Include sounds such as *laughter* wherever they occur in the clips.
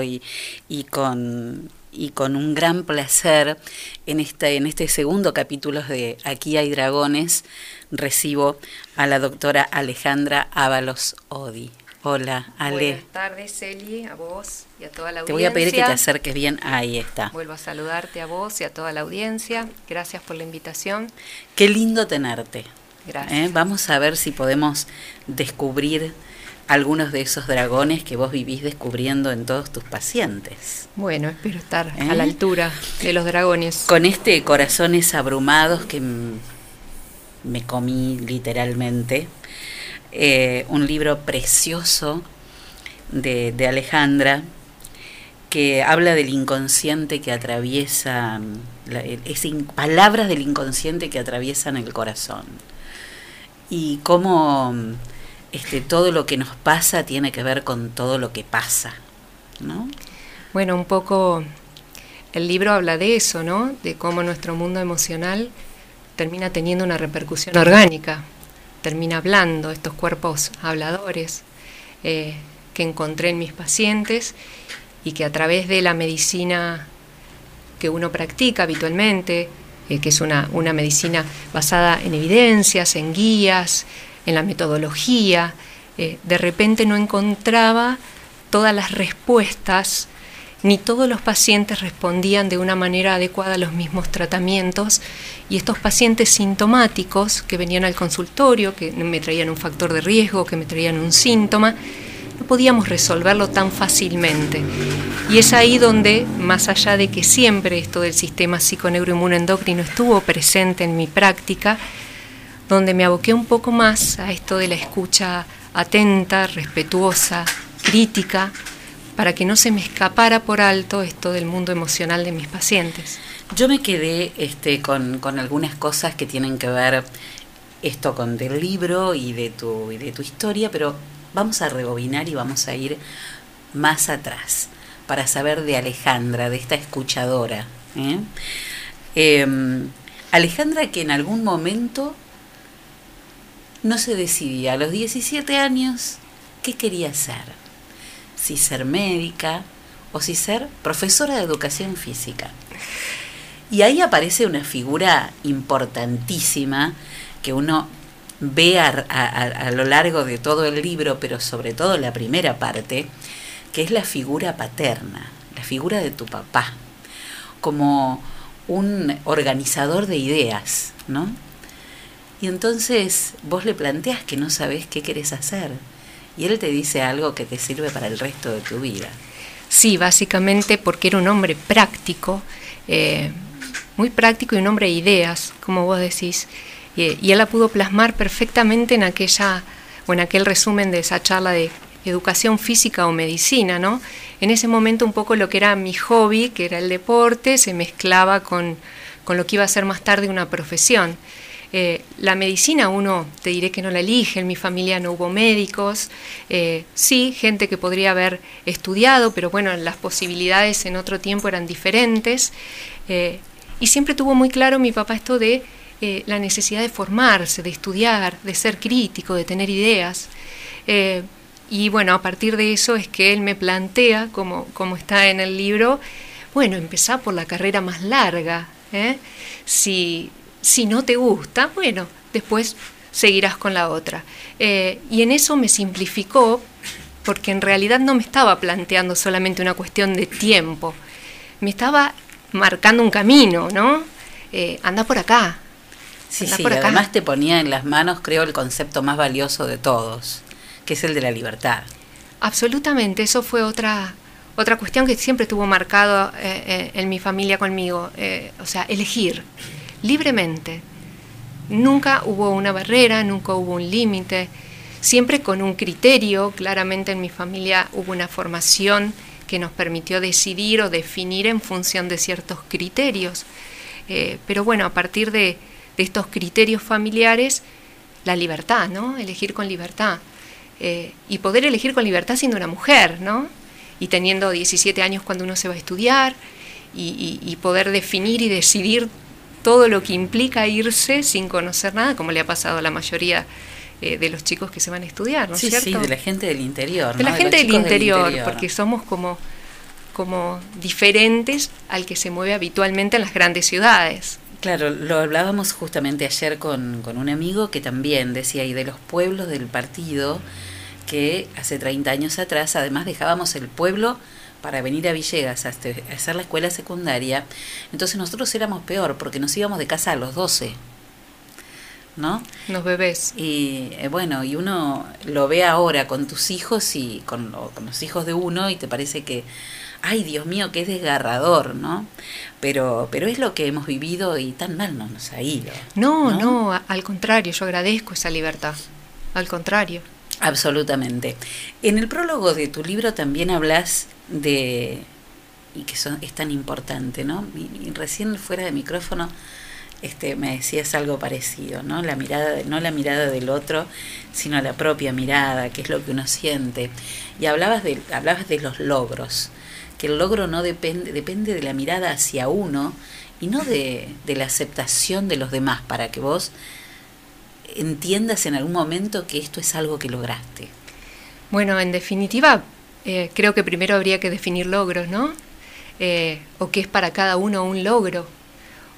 y con y con un gran placer en este, en este segundo capítulo de Aquí hay dragones recibo a la doctora Alejandra Ábalos Odi. Hola, Ale. Buenas tardes, Celi, a vos y a toda la audiencia. Te voy a pedir que te acerques bien. Ahí está. Vuelvo a saludarte a vos y a toda la audiencia. Gracias por la invitación. Qué lindo tenerte. Gracias. ¿Eh? Vamos a ver si podemos descubrir algunos de esos dragones que vos vivís descubriendo en todos tus pacientes. Bueno, espero estar ¿Eh? a la altura de los dragones. Con este corazones abrumados que me comí literalmente, eh, un libro precioso de, de, Alejandra que habla del inconsciente que atraviesa, es palabras del inconsciente que atraviesan el corazón y cómo este, todo lo que nos pasa tiene que ver con todo lo que pasa, ¿no? Bueno, un poco el libro habla de eso, ¿no? De cómo nuestro mundo emocional termina teniendo una repercusión orgánica, termina hablando, estos cuerpos habladores eh, que encontré en mis pacientes y que a través de la medicina que uno practica habitualmente, eh, que es una, una medicina basada en evidencias, en guías, en la metodología, eh, de repente no encontraba todas las respuestas, ni todos los pacientes respondían de una manera adecuada a los mismos tratamientos, y estos pacientes sintomáticos que venían al consultorio, que me traían un factor de riesgo, que me traían un síntoma, no podíamos resolverlo tan fácilmente. Y es ahí donde, más allá de que siempre esto del sistema psiconeuroinmunoendocrino estuvo presente en mi práctica, donde me aboqué un poco más a esto de la escucha atenta, respetuosa, crítica, para que no se me escapara por alto esto del mundo emocional de mis pacientes. Yo me quedé este, con, algunas cosas que tienen que ver esto con del libro y de tu, y de tu historia, pero vamos a rebobinar y vamos a ir más atrás para saber de Alejandra, de esta escuchadora. ¿eh? Eh, Alejandra que en algún momento no se decidía a los 17 años qué quería ser, si ser médica o si ser profesora de educación física. Y ahí aparece una figura importantísima que uno ve a, a, lo largo de todo el libro, pero sobre todo la primera parte, que es la figura paterna, la figura de tu papá, como un organizador de ideas, ¿no? Y entonces vos le planteas que no sabes qué querés hacer. Y él te dice algo que te sirve para el resto de tu vida. Sí, básicamente porque era un hombre práctico, eh, muy práctico y un hombre de ideas, como vos decís. Y, y él la pudo plasmar perfectamente en aquella, o en aquel resumen de esa charla de educación física o medicina, ¿no? En ese momento un poco lo que era mi hobby, que era el deporte, se mezclaba con, con lo que iba a ser más tarde una profesión. Eh, la medicina uno te diré que no la elige, en mi familia no hubo médicos, eh, sí, gente que podría haber estudiado, pero bueno, las posibilidades en otro tiempo eran diferentes. Eh, y siempre tuvo muy claro mi papá esto de la necesidad de formarse, de estudiar, de ser crítico, de tener ideas. Y bueno, a partir de eso es que él me plantea, como, como está en el libro, bueno, empezar por la carrera más larga. Si, si no te gusta, bueno, después seguirás con la otra. Eh, y en eso me simplificó, porque en realidad no me estaba planteando solamente una cuestión de tiempo, me estaba marcando un camino, ¿no? Eh, anda por acá. Sí, anda sí, por acá. además te ponía en las manos, creo, el concepto más valioso de todos, que es el de la libertad. Absolutamente, eso fue otra, otra cuestión que siempre estuvo marcado eh, en mi familia conmigo, o sea, elegir libremente. Nunca hubo una barrera, nunca hubo un límite, siempre con un criterio, claramente en mi familia hubo una formación que nos permitió decidir o definir en función de ciertos criterios. Eh, pero bueno, a partir de, estos criterios familiares, la libertad, ¿no? Elegir con libertad. Eh, y poder elegir con libertad siendo una mujer, ¿no? Y teniendo 17 años cuando uno se va a estudiar y poder definir y decidir todo lo que implica irse sin conocer nada, como le ha pasado a la mayoría eh, de los chicos que se van a estudiar, ¿no es sí, cierto? Sí, de la gente del interior. De ¿no? la gente de del interior, del interior, porque somos como como diferentes al que se mueve habitualmente en las grandes ciudades. Claro, lo hablábamos justamente ayer con, con un amigo que también decía, y de los pueblos del partido, que hace 30 años atrás además dejábamos el pueblo para venir a Villegas a, este, a hacer la escuela secundaria, entonces nosotros éramos peor porque nos íbamos de casa a los 12. ¿no? Los bebés. Y eh, bueno, y uno lo ve ahora con tus hijos y con, con, los hijos de uno y te parece que, ay Dios mío, que es desgarrador, ¿no? Pero, pero es lo que hemos vivido y tan mal no nos ha ido. No, no, no, al contrario, yo agradezco esa libertad. Al contrario. Absolutamente. En el prólogo de tu libro también hablas de, y que son, es tan importante, ¿no? Y, recién fuera de micrófono este, me decías algo parecido, ¿no? La mirada, no la mirada del otro, sino la propia mirada, que es lo que uno siente. Y hablabas de, hablabas de los logros, que el logro no depende, depende de la mirada hacia uno y no de, de la aceptación de los demás, para que vos entiendas en algún momento que esto es algo que lograste. Bueno, en definitiva, eh, creo que primero habría que definir logros, ¿no? Eh, o qué es para cada uno un logro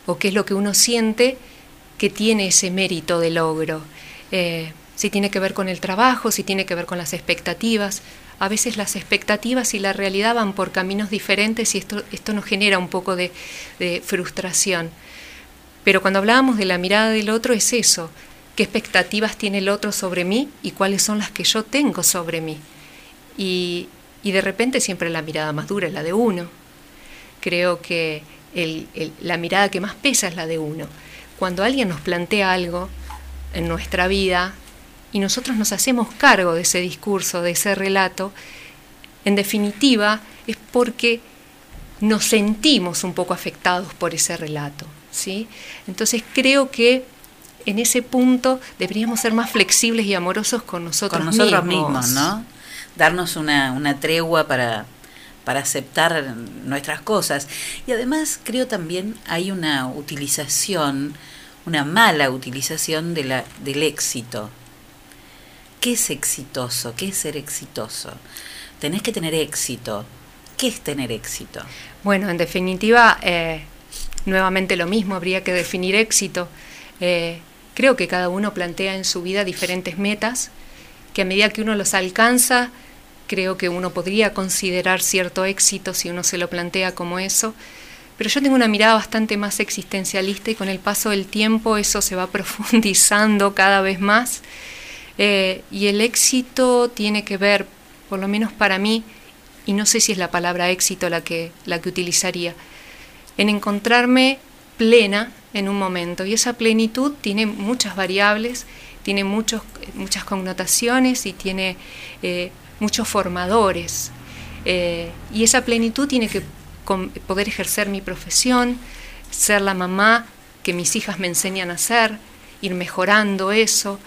o qué es lo que uno siente que tiene ese mérito de logro. Eh, si tiene que ver con el trabajo, si tiene que ver con las expectativas. A veces las expectativas y la realidad van por caminos diferentes y esto, esto nos genera un poco de, de frustración. Pero cuando hablábamos de la mirada del otro es eso, qué expectativas tiene el otro sobre mí y cuáles son las que yo tengo sobre mí. Y, y de repente siempre la mirada más dura es la de uno. Creo que el, el, la mirada que más pesa es la de uno. Cuando alguien nos plantea algo en nuestra vida y nosotros nos hacemos cargo de ese discurso, de ese relato, en definitiva es porque nos sentimos un poco afectados por ese relato. ¿sí? Entonces creo que en ese punto deberíamos ser más flexibles y amorosos con nosotros, con nosotros mismos. mismos, ¿no? Darnos una, una tregua para, para aceptar nuestras cosas. Y además creo también hay una utilización, una mala utilización de la, del éxito. ¿Qué es exitoso? ¿Qué es ser exitoso? Tenés que tener éxito. ¿Qué es tener éxito? Bueno, en definitiva, eh, nuevamente lo mismo, habría que definir éxito. Eh, creo que cada uno plantea en su vida diferentes metas, que a medida que uno los alcanza, creo que uno podría considerar cierto éxito si uno se lo plantea como eso, pero yo tengo una mirada bastante más existencialista y con el paso del tiempo eso se va *laughs* profundizando cada vez más. Eh, y el éxito tiene que ver, por lo menos para mí, y no sé si es la palabra éxito la que, la que utilizaría, en encontrarme plena en un momento y esa plenitud tiene muchas variables, tiene muchos, muchas connotaciones y tiene... Eh, muchos formadores. Eh, y esa plenitud tiene que poder ejercer mi profesión, ser la mamá que mis hijas me enseñan a ser, ir mejorando eso,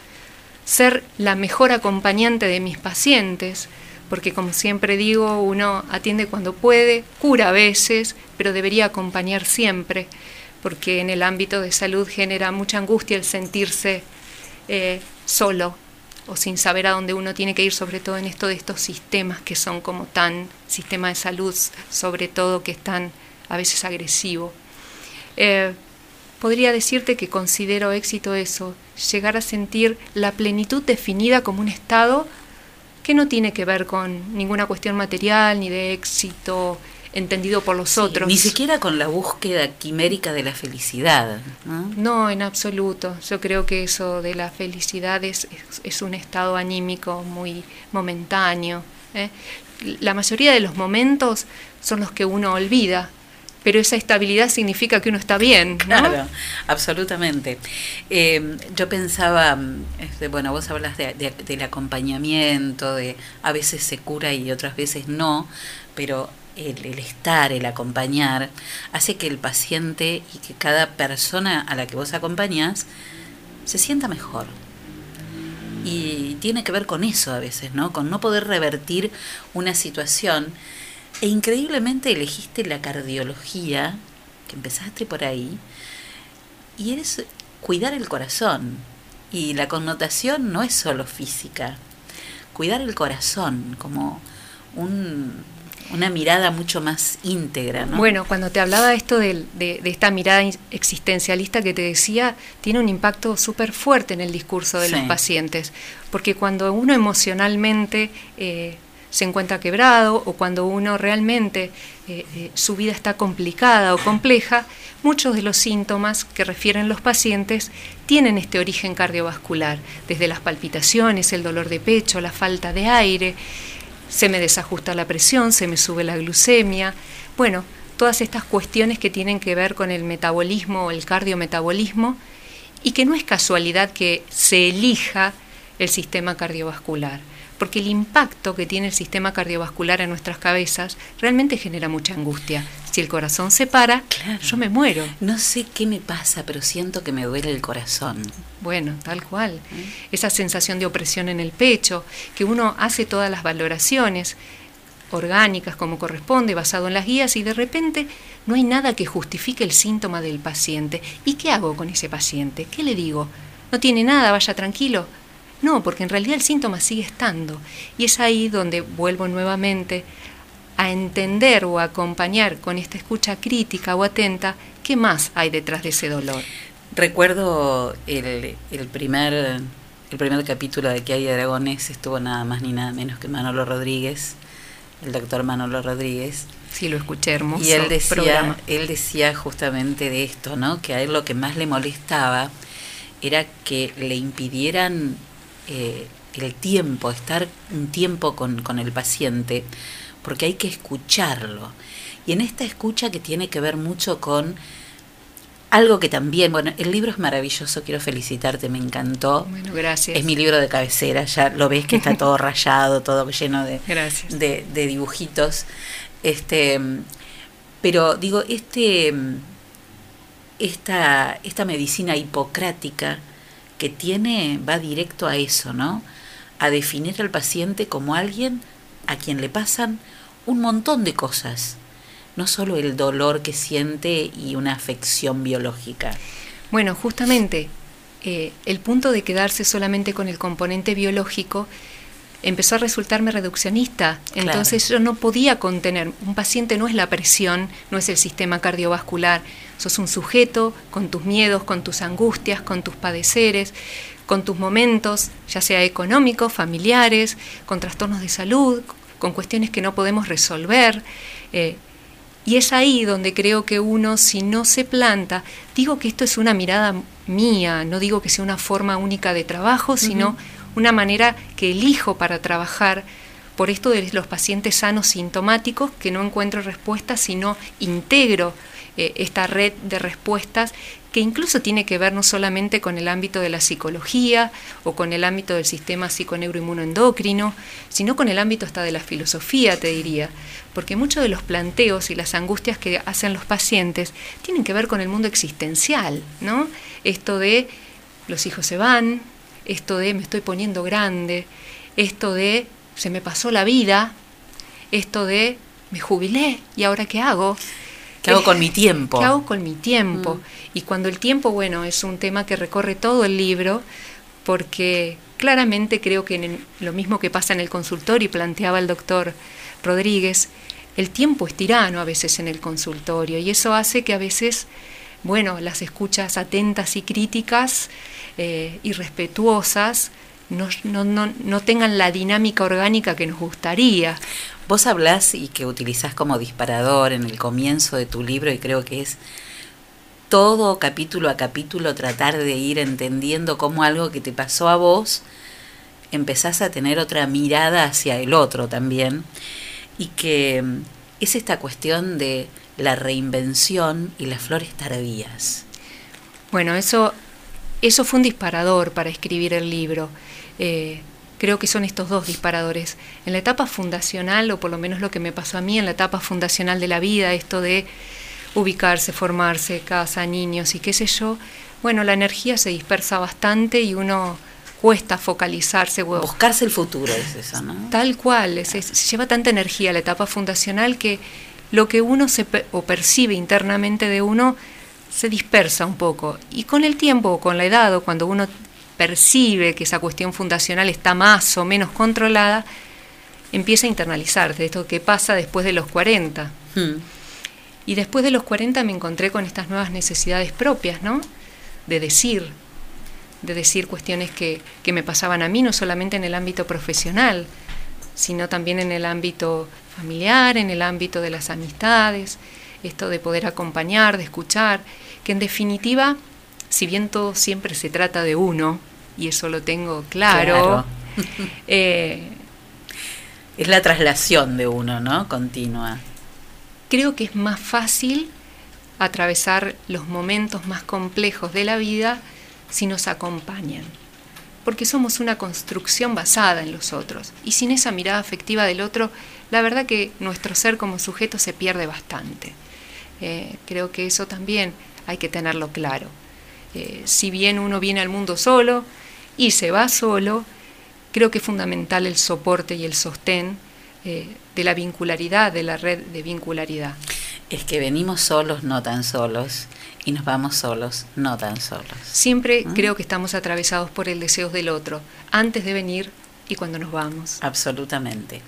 ser la mejor acompañante de mis pacientes, porque como siempre digo, uno atiende cuando puede, cura a veces, pero debería acompañar siempre, porque en el ámbito de salud genera mucha angustia el sentirse eh, solo o sin saber a dónde uno tiene que ir, sobre todo en esto de estos sistemas que son como tan, sistema de salud, sobre todo que es tan a veces agresivo. Eh, podría decirte que considero éxito eso, llegar a sentir la plenitud definida como un estado que no tiene que ver con ninguna cuestión material, ni de éxito entendido por los sí, otros. Ni siquiera con la búsqueda quimérica de la felicidad. ¿no? no, en absoluto. Yo creo que eso de la felicidad es, es, es un estado anímico muy momentáneo. ¿eh? La mayoría de los momentos son los que uno olvida, pero esa estabilidad significa que uno está bien. ¿no? Claro, absolutamente. Eh, yo pensaba, este, bueno, vos hablas de, de, del acompañamiento, de a veces se cura y otras veces no, pero el, el, estar, el acompañar, hace que el paciente y que cada persona a la que vos acompañás se sienta mejor. Y tiene que ver con eso a veces, ¿no? Con no poder revertir una situación. E increíblemente elegiste la cardiología, que empezaste por ahí, y eres cuidar el corazón. Y la connotación no es solo física. Cuidar el corazón como un una mirada mucho más íntegra. ¿no? Bueno, cuando te hablaba esto de, de, esta mirada existencialista que te decía, tiene un impacto súper fuerte en el discurso de los pacientes, porque cuando uno emocionalmente eh, se encuentra quebrado o cuando uno realmente eh, eh, su vida está complicada o compleja, muchos de los síntomas que refieren los pacientes tienen este origen cardiovascular, desde las palpitaciones, el dolor de pecho, la falta de aire, se me desajusta la presión, se me sube la glucemia, bueno, todas estas cuestiones que tienen que ver con el metabolismo o el cardiometabolismo y que no es casualidad que se elija el sistema cardiovascular porque el impacto que tiene el sistema cardiovascular en nuestras cabezas realmente genera mucha angustia. Si el corazón se para, yo me muero. No sé qué me pasa, pero siento que me duele el corazón. Bueno, tal cual. ¿Mm? Esa sensación de opresión en el pecho, que uno hace todas las valoraciones orgánicas como corresponde, basado en las guías, y de repente no hay nada que justifique el síntoma del paciente. ¿Y qué hago con ese paciente? ¿Qué le digo? No tiene nada, vaya tranquilo. No, porque en realidad el síntoma sigue estando. Y es ahí donde vuelvo nuevamente a entender o a acompañar con esta escucha crítica o atenta qué más hay detrás de ese dolor. Recuerdo el, primer, el primer capítulo de Que hay dragones, estuvo nada más ni nada menos que Manolo Rodríguez, el doctor Manolo Rodríguez. Sí, lo escuché hermoso. Y él decía, él decía justamente de esto, ¿no? Que a él lo que más le molestaba era que le impidieran eh, el tiempo, estar un tiempo con, con el paciente, porque hay que escucharlo. Y en esta escucha que tiene que ver mucho con algo que también, bueno, el libro es maravilloso, quiero felicitarte, me encantó. Bueno, gracias. Es mi libro de cabecera, ya lo ves que está todo *laughs* rayado, todo lleno de, de, de, dibujitos. Este, pero digo, este, esta, esta medicina hipocrática que tiene va directo a eso, ¿no? A definir al paciente como alguien a quien le pasan un montón de cosas, no solo el dolor que siente y una afección biológica. Bueno, justamente eh, el punto de quedarse solamente con el componente biológico empezó a resultarme reduccionista. Entonces yo no podía contener. Un paciente no es la presión, no es el sistema cardiovascular. Sos un sujeto con tus miedos, con tus angustias, con tus padeceres, con tus momentos, ya sea económicos, familiares, con trastornos de salud, con cuestiones que no podemos resolver. Eh, y es ahí donde creo que uno, si no se planta, digo que esto es una mirada mía, no digo que sea una forma única de trabajo, sino una manera que elijo para trabajar por esto de los pacientes sanos sintomáticos, que no encuentro respuestas, sino integro eh, esta red de respuestas que incluso tiene que ver no solamente con el ámbito de la psicología o con el ámbito del sistema psiconeuroinmunoendocrino, sino con el ámbito hasta de la filosofía, te diría, porque muchos de los planteos y las angustias que hacen los pacientes tienen que ver con el mundo existencial, ¿no? Esto de los hijos se van, esto de me estoy poniendo grande, esto de se me pasó la vida, esto de me jubilé y ahora qué hago. ¿Qué hago con *laughs* mi tiempo? ¿Qué hago con mi tiempo? Mm. Y cuando el tiempo, bueno, es un tema que recorre todo el libro, porque claramente creo que en lo mismo que pasa en el consultorio y planteaba el doctor Rodríguez, el tiempo es tirano a veces en el consultorio y eso hace que a veces, bueno, las escuchas atentas y críticas eh, irrespetuosas no, no, no, tengan la dinámica orgánica que nos gustaría. Vos hablás y que utilizás como disparador en el comienzo de tu libro y creo que es todo capítulo a capítulo tratar de ir entendiendo cómo algo que te pasó a vos empezás a tener otra mirada hacia el otro también y que mm, es esta cuestión de la reinvención y las flores tardías. Bueno, eso eso fue un disparador para escribir el libro. Eh, creo que son estos dos disparadores. En la etapa fundacional, o por lo menos lo que me pasó a mí en la etapa fundacional de la vida, esto de ubicarse, formarse, casa, niños y qué sé yo, bueno, la energía se dispersa bastante y uno cuesta focalizarse. Buscarse el futuro es eso, ¿no? Tal cual, se lleva tanta energía la etapa fundacional que lo que uno se o percibe internamente de uno se dispersa un poco. Y con el tiempo, con la edad, o cuando uno percibe que esa cuestión fundacional está más o menos controlada, empieza a internalizarte, esto que pasa después de los 40. Hmm. Y después de los 40 me encontré con estas nuevas necesidades propias, ¿no? De decir, de decir cuestiones que, que me pasaban a mí, no solamente en el ámbito profesional, sino también en el ámbito familiar, en el ámbito de las amistades, esto de poder acompañar, de escuchar, que en definitiva, si bien todo siempre se trata de uno, y eso lo tengo claro, *laughs* eh, es la traslación de uno, ¿no? Continua. Creo que es más fácil atravesar los momentos más complejos de la vida si nos acompañan porque somos una construcción basada en los otros. Y sin esa mirada afectiva del otro, la verdad que nuestro ser como sujeto se pierde bastante. Eh, creo que eso también hay que tenerlo claro. Eh, si bien uno viene al mundo solo y se va solo, creo que es fundamental el soporte y el sostén eh, de la vincularidad, de la red de vincularidad. Es que venimos solos, no tan solos, y nos vamos solos, no tan solos. Siempre ¿Mm? creo que estamos atravesados por el deseo del otro, antes de venir y cuando nos vamos. Absolutamente.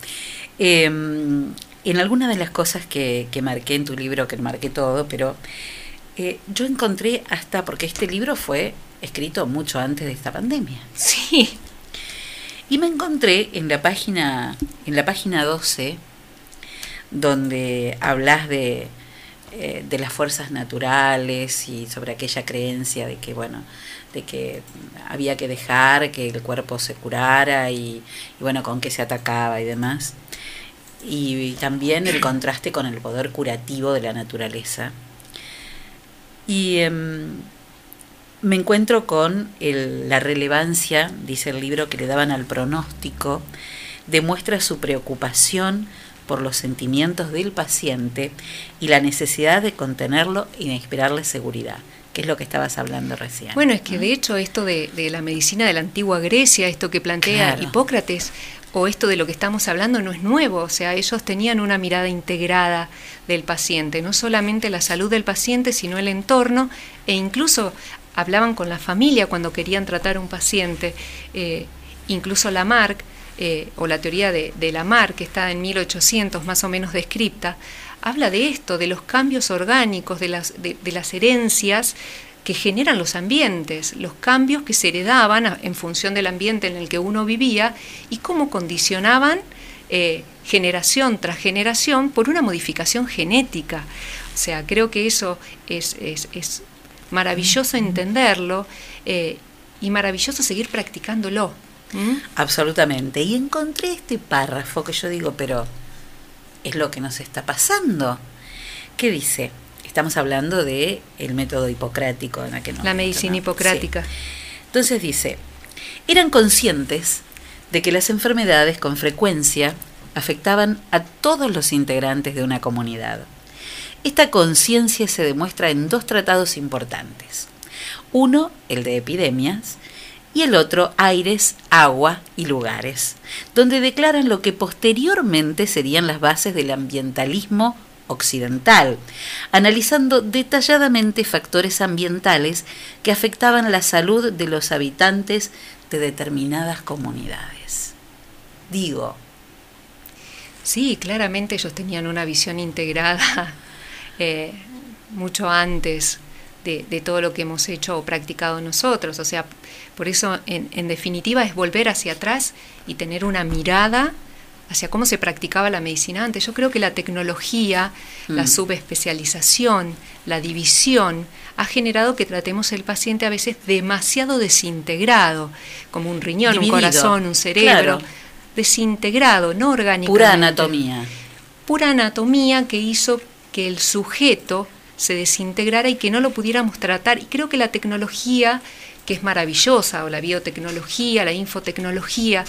Em, en alguna de las cosas que, marqué en tu libro, que marqué todo, pero eh, yo encontré hasta, porque este libro fue escrito mucho antes de esta pandemia. Sí. Y me encontré en la página, en la página 12, donde hablas de eh, de las fuerzas naturales y sobre aquella creencia de que, bueno, de que había que dejar que el cuerpo se curara y, bueno, con qué se atacaba y demás. Y, también el contraste con el poder curativo de la naturaleza. Y em, me encuentro con la relevancia, dice el libro, que le daban al pronóstico, demuestra su preocupación por los sentimientos del paciente y la necesidad de contenerlo y de inspirarle seguridad que es lo que estabas hablando recién. Bueno, es que de hecho esto de, la medicina de la antigua Grecia, esto que plantea Hipócrates, o esto de lo que estamos hablando no es nuevo, o sea, ellos tenían una mirada integrada del paciente, no solamente la salud del paciente, sino el entorno, e incluso hablaban con la familia cuando querían tratar a un paciente, eh, incluso Lamarck eh, o la teoría de, de Lamarck, que está en 1800 más o menos descripta, habla de esto, de los cambios orgánicos, de las, de, las herencias que generan los ambientes, los cambios que se heredaban en función del ambiente en el que uno vivía y cómo condicionaban eh, generación tras generación por una modificación genética. O sea, creo que eso es, es, maravilloso entenderlo eh, y maravilloso seguir practicándolo. ¿Mm? Absolutamente. Y encontré este párrafo que yo digo, pero es lo que nos está pasando. ¿Qué dice? Estamos hablando de el método hipocrático en aquel La medicina hipocrática. Entonces dice, eran conscientes de que las enfermedades con frecuencia afectaban a todos los integrantes de una comunidad. Esta conciencia se demuestra en dos tratados importantes. Uno, el de epidemias, y el otro aires, agua y lugares, donde declaran lo que posteriormente serían las bases del ambientalismo occidental, analizando detalladamente factores ambientales que afectaban la salud de los habitantes de determinadas comunidades. Digo, Sí, claramente ellos tenían una visión integrada *laughs* eh, mucho antes de, todo lo que hemos hecho o practicado nosotros. O sea, por eso, en, definitiva, es volver hacia atrás y tener una mirada hacia cómo se practicaba la medicina antes. Yo creo que la tecnología, la mm. subespecialización, la división, ha generado que tratemos el paciente a veces demasiado desintegrado, como un riñón, un corazón, un cerebro, desintegrado, no orgánico. Pura anatomía. Pura anatomía que hizo que el sujeto se desintegrara y que no lo pudiéramos tratar. Y creo que la tecnología, que es maravillosa, o la biotecnología, la infotecnología,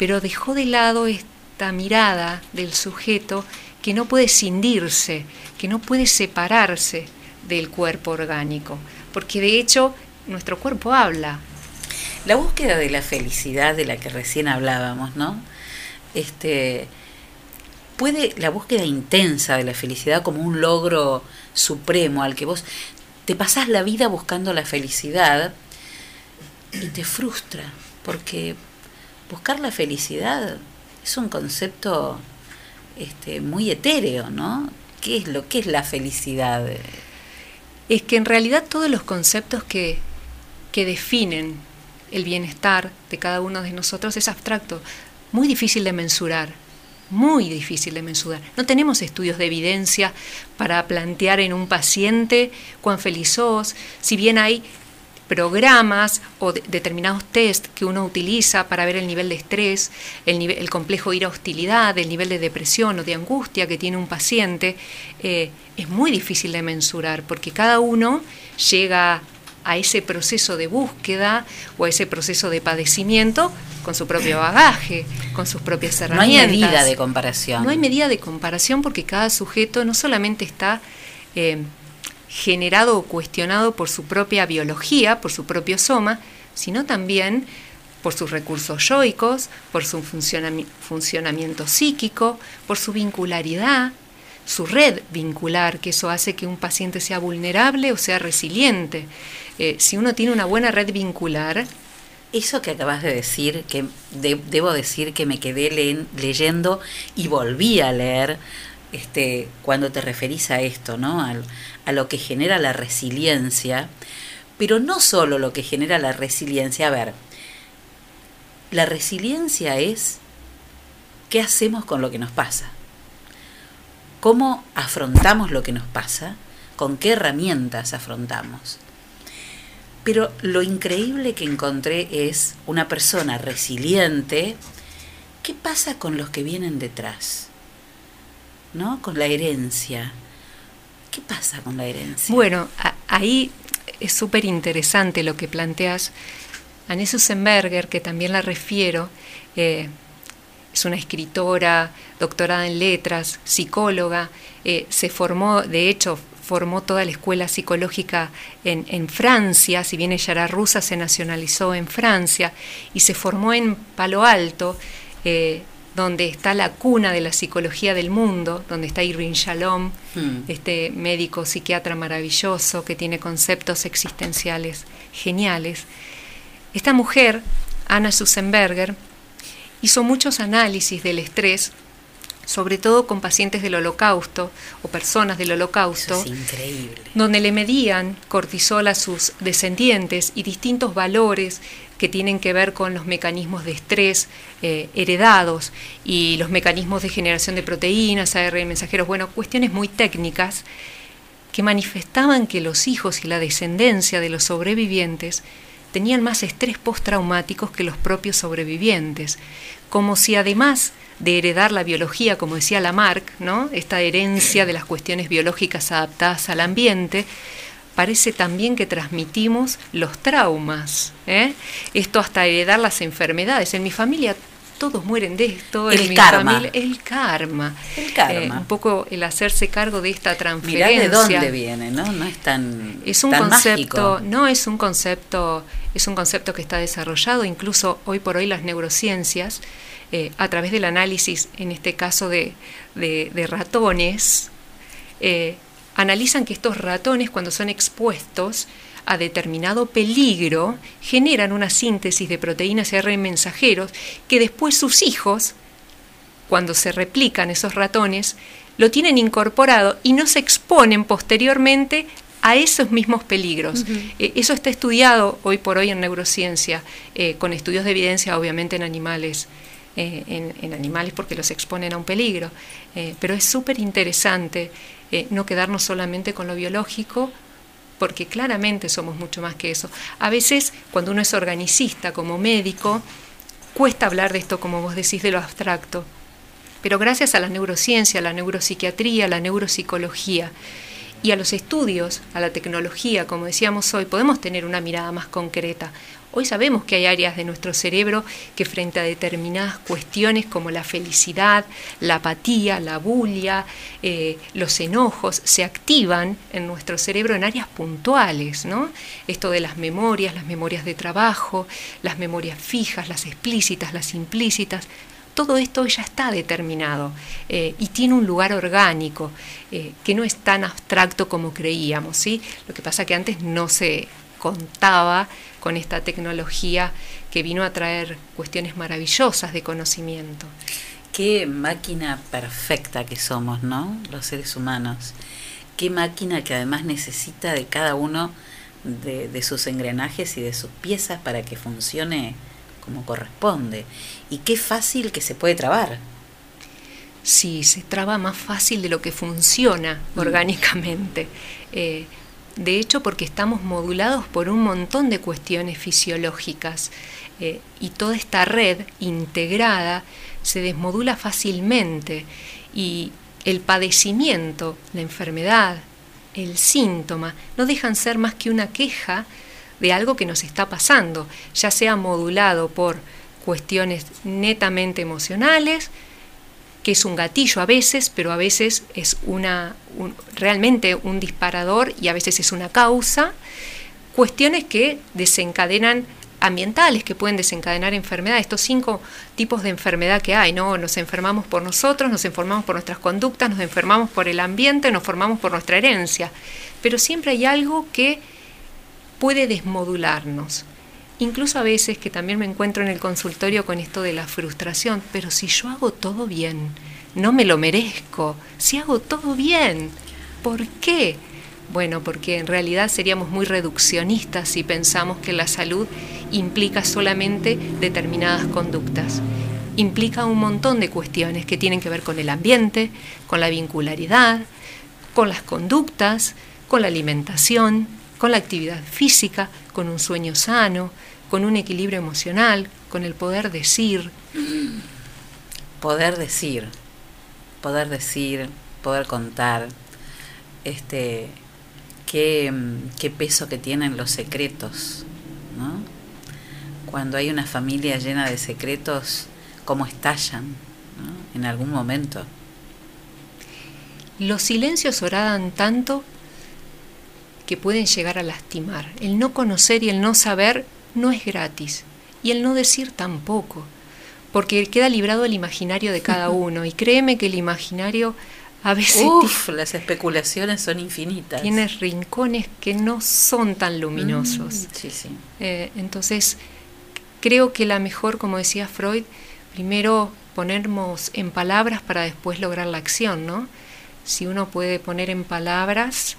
pero dejó de lado esta mirada del sujeto que no puede cindirse, que no puede separarse del cuerpo orgánico, porque de hecho nuestro cuerpo habla. La búsqueda de la felicidad de la que recién hablábamos, ¿no? Este, puede la búsqueda intensa de la felicidad como un logro supremo al que vos te pasás la vida buscando la felicidad y te frustra, porque buscar la felicidad es un concepto este, muy etéreo, ¿no? ¿Qué es lo que es la felicidad? Es que en realidad todos los conceptos que, que definen el bienestar de cada uno de nosotros es abstracto, muy difícil de mensurar muy difícil de mensurar. No tenemos estudios de evidencia para plantear en un paciente cuán feliz sos, si bien hay programas o determinados test que uno utiliza para ver el nivel de estrés, el, nivel, el complejo ira-hostilidad, el nivel de depresión o de angustia que tiene un paciente, eh, es muy difícil de mensurar porque cada uno llega a ese proceso de búsqueda o a ese proceso de padecimiento con su propio bagaje, con sus propias herramientas. No hay medida de comparación. No hay medida de comparación porque cada sujeto no solamente está eh, generado o cuestionado por su propia biología, por su propio soma, sino también por sus recursos yoicos, por su funcionamiento psíquico, por su vincularidad, su red vincular, que eso hace que un paciente sea vulnerable o sea resiliente. Eh, si uno tiene una buena red vincular, eso que acabas de decir, que debo decir que me quedé leyendo y volví a leer este, cuando te referís a esto, ¿no? a lo que genera la resiliencia, pero no solo lo que genera la resiliencia. A ver, la resiliencia es qué hacemos con lo que nos pasa, cómo afrontamos lo que nos pasa, con qué herramientas afrontamos. Pero lo increíble que encontré es una persona resiliente. ¿Qué pasa con los que vienen detrás? ¿No? Con la herencia. ¿Qué pasa con la herencia? Bueno, ahí es súper interesante lo que planteas. Anne Susenberger, que también la refiero, eh, es una escritora, doctorada en letras, psicóloga, eh, se formó, de hecho, formó toda la escuela psicológica en, Francia, si bien ella era rusa, se nacionalizó en Francia y se formó en Palo Alto, eh, donde está la cuna de la psicología del mundo, donde está Irving Shalom, hmm. este médico psiquiatra maravilloso que tiene conceptos existenciales geniales. Esta mujer, Anna Susenberger, hizo muchos análisis del estrés sobre todo con pacientes del holocausto o personas del holocausto, donde le medían cortisol a sus descendientes y distintos valores que tienen que ver con los mecanismos de estrés eh, heredados y los mecanismos de generación de proteínas, ARN mensajeros, bueno, cuestiones muy técnicas que manifestaban que los hijos y la descendencia de los sobrevivientes tenían más estrés postraumáticos que los propios sobrevivientes, como si además de heredar la biología, como decía Lamarck, ¿no? esta herencia de las cuestiones biológicas adaptadas al ambiente, parece también que transmitimos los traumas. ¿eh? Esto hasta heredar las enfermedades. En mi familia todos mueren de esto. El karma. el karma. El karma. Eh, un poco el hacerse cargo de esta transferencia. Mirá de dónde viene, ¿no? No es tan Es un concepto, no es un concepto, es un concepto que está desarrollado, incluso hoy por hoy las neurociencias eh, a través del análisis, en este caso de, ratones, eh, analizan que estos ratones cuando son expuestos a determinado peligro generan una síntesis de proteínas R mensajeros que después sus hijos, cuando se replican esos ratones, lo tienen incorporado y no se exponen posteriormente a esos mismos peligros. Eh, eso está estudiado hoy por hoy en neurociencia, con estudios de evidencia obviamente en animales eh, en, animales porque los exponen a un peligro. Eh, pero es súper interesante eh, no quedarnos solamente con lo biológico, porque claramente somos mucho más que eso. A veces, cuando uno es organicista como médico, cuesta hablar de esto, como vos decís, de lo abstracto. Pero gracias a la neurociencia, a la neuropsiquiatría, a la neuropsicología y a los estudios, a la tecnología, como decíamos hoy, podemos tener una mirada más concreta. Hoy sabemos que hay áreas de nuestro cerebro que frente a determinadas cuestiones como la felicidad, la apatía, la bulia, eh, los enojos, se activan en nuestro cerebro en áreas puntuales. ¿no? Esto de las memorias, las memorias de trabajo, las memorias fijas, las explícitas, las implícitas, todo esto ya está determinado eh, y tiene un lugar orgánico eh, que no es tan abstracto como creíamos. ¿sí? Lo que pasa que antes no se contaba con esta tecnología que vino a traer cuestiones maravillosas de conocimiento. qué máquina perfecta que somos, ¿no? Los seres humanos. Qué máquina que además necesita de cada uno de, de sus engranajes y de sus piezas para que funcione como corresponde. Y qué fácil que se puede trabar. Sí, se traba más fácil de lo que funciona mm. orgánicamente. Eh, de hecho, porque estamos modulados por un montón de cuestiones fisiológicas eh, y toda esta red integrada se desmodula fácilmente y el padecimiento, la enfermedad, el síntoma, no dejan ser más que una queja de algo que nos está pasando, ya sea modulado por cuestiones netamente emocionales, que es un gatillo a veces, pero a veces es una realmente un disparador y a veces es una causa, cuestiones que desencadenan ambientales que pueden desencadenar enfermedades, estos cinco tipos de enfermedad que hay, ¿no? Nos enfermamos por nosotros, nos enfermamos por nuestras conductas, nos enfermamos por el ambiente, nos formamos por nuestra herencia, pero siempre hay algo que puede desmodularnos. Incluso a veces que también me encuentro en el consultorio con esto de la frustración, pero si yo hago todo bien, no me lo merezco, si hago todo bien, ¿por qué? Bueno, porque en realidad seríamos muy reduccionistas si pensamos que la salud implica solamente determinadas conductas. Implica un montón de cuestiones que tienen que ver con el ambiente, con la vincularidad, con las conductas, con la alimentación, con la actividad física, con un sueño sano, con un equilibrio emocional, con el poder decir. Poder decir, poder decir, poder contar, este, qué, qué peso que tienen los secretos, ¿no? Cuando hay una familia llena de secretos, cómo estallan en algún momento. Los silencios oradan tanto que pueden llegar a lastimar. El no conocer y el no saber no es gratis y el no decir tampoco, porque queda librado el imaginario de cada *laughs* uno y créeme que el imaginario a veces... Uf, las especulaciones son infinitas. Tiene rincones que no son tan luminosos. Mm, sí, sí. Eh, entonces, creo que la mejor, como decía Freud, primero ponernos en palabras para después lograr la acción, ¿no? Si uno puede poner en palabras,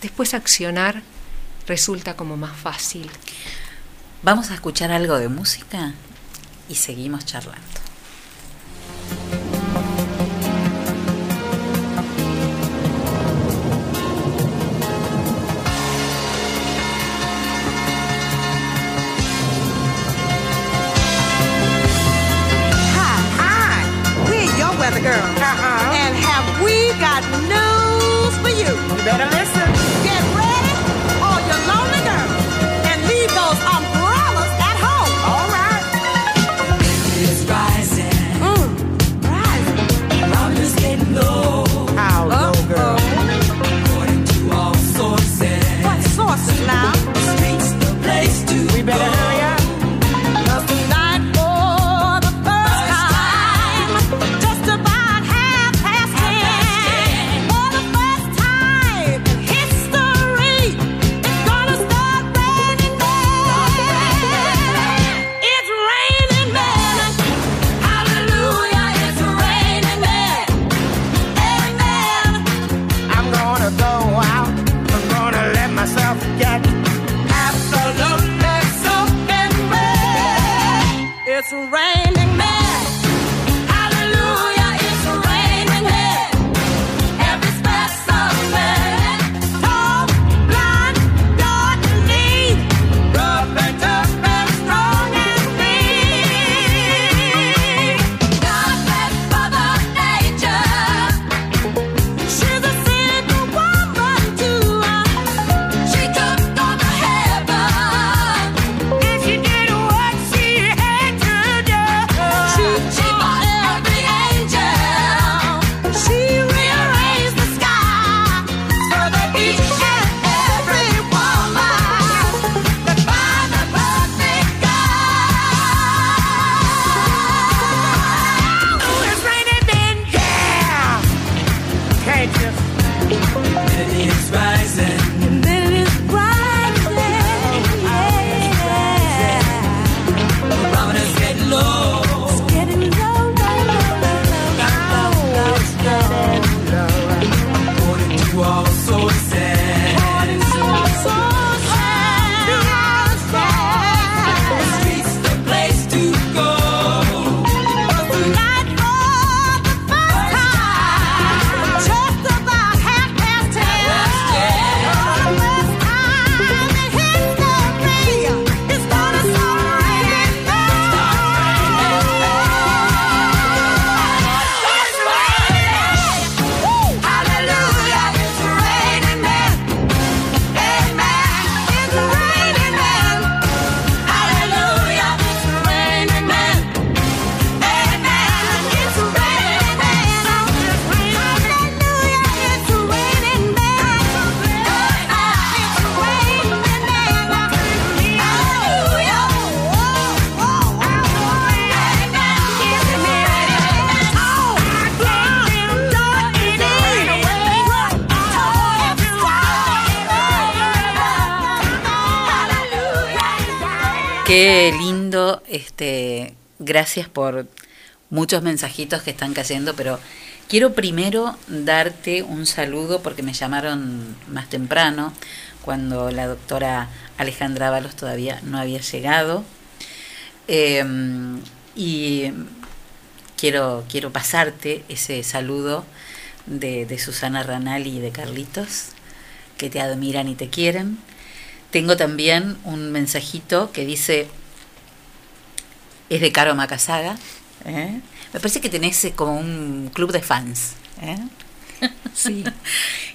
después accionar resulta como más fácil. Vamos a escuchar algo de música y seguimos charlando. Gracias por muchos mensajitos que están cayendo, pero quiero primero darte un saludo porque me llamaron más temprano, cuando la doctora Alejandra Ábalos todavía no había llegado. Em, y quiero, quiero pasarte ese saludo de, de Susana Ranal y de Carlitos, que te admiran y te quieren. Tengo también un mensajito que dice, es de Caro Macasaga. ¿eh? Me parece que tenés eh, como un club de fans. ¿eh? *laughs* Sí.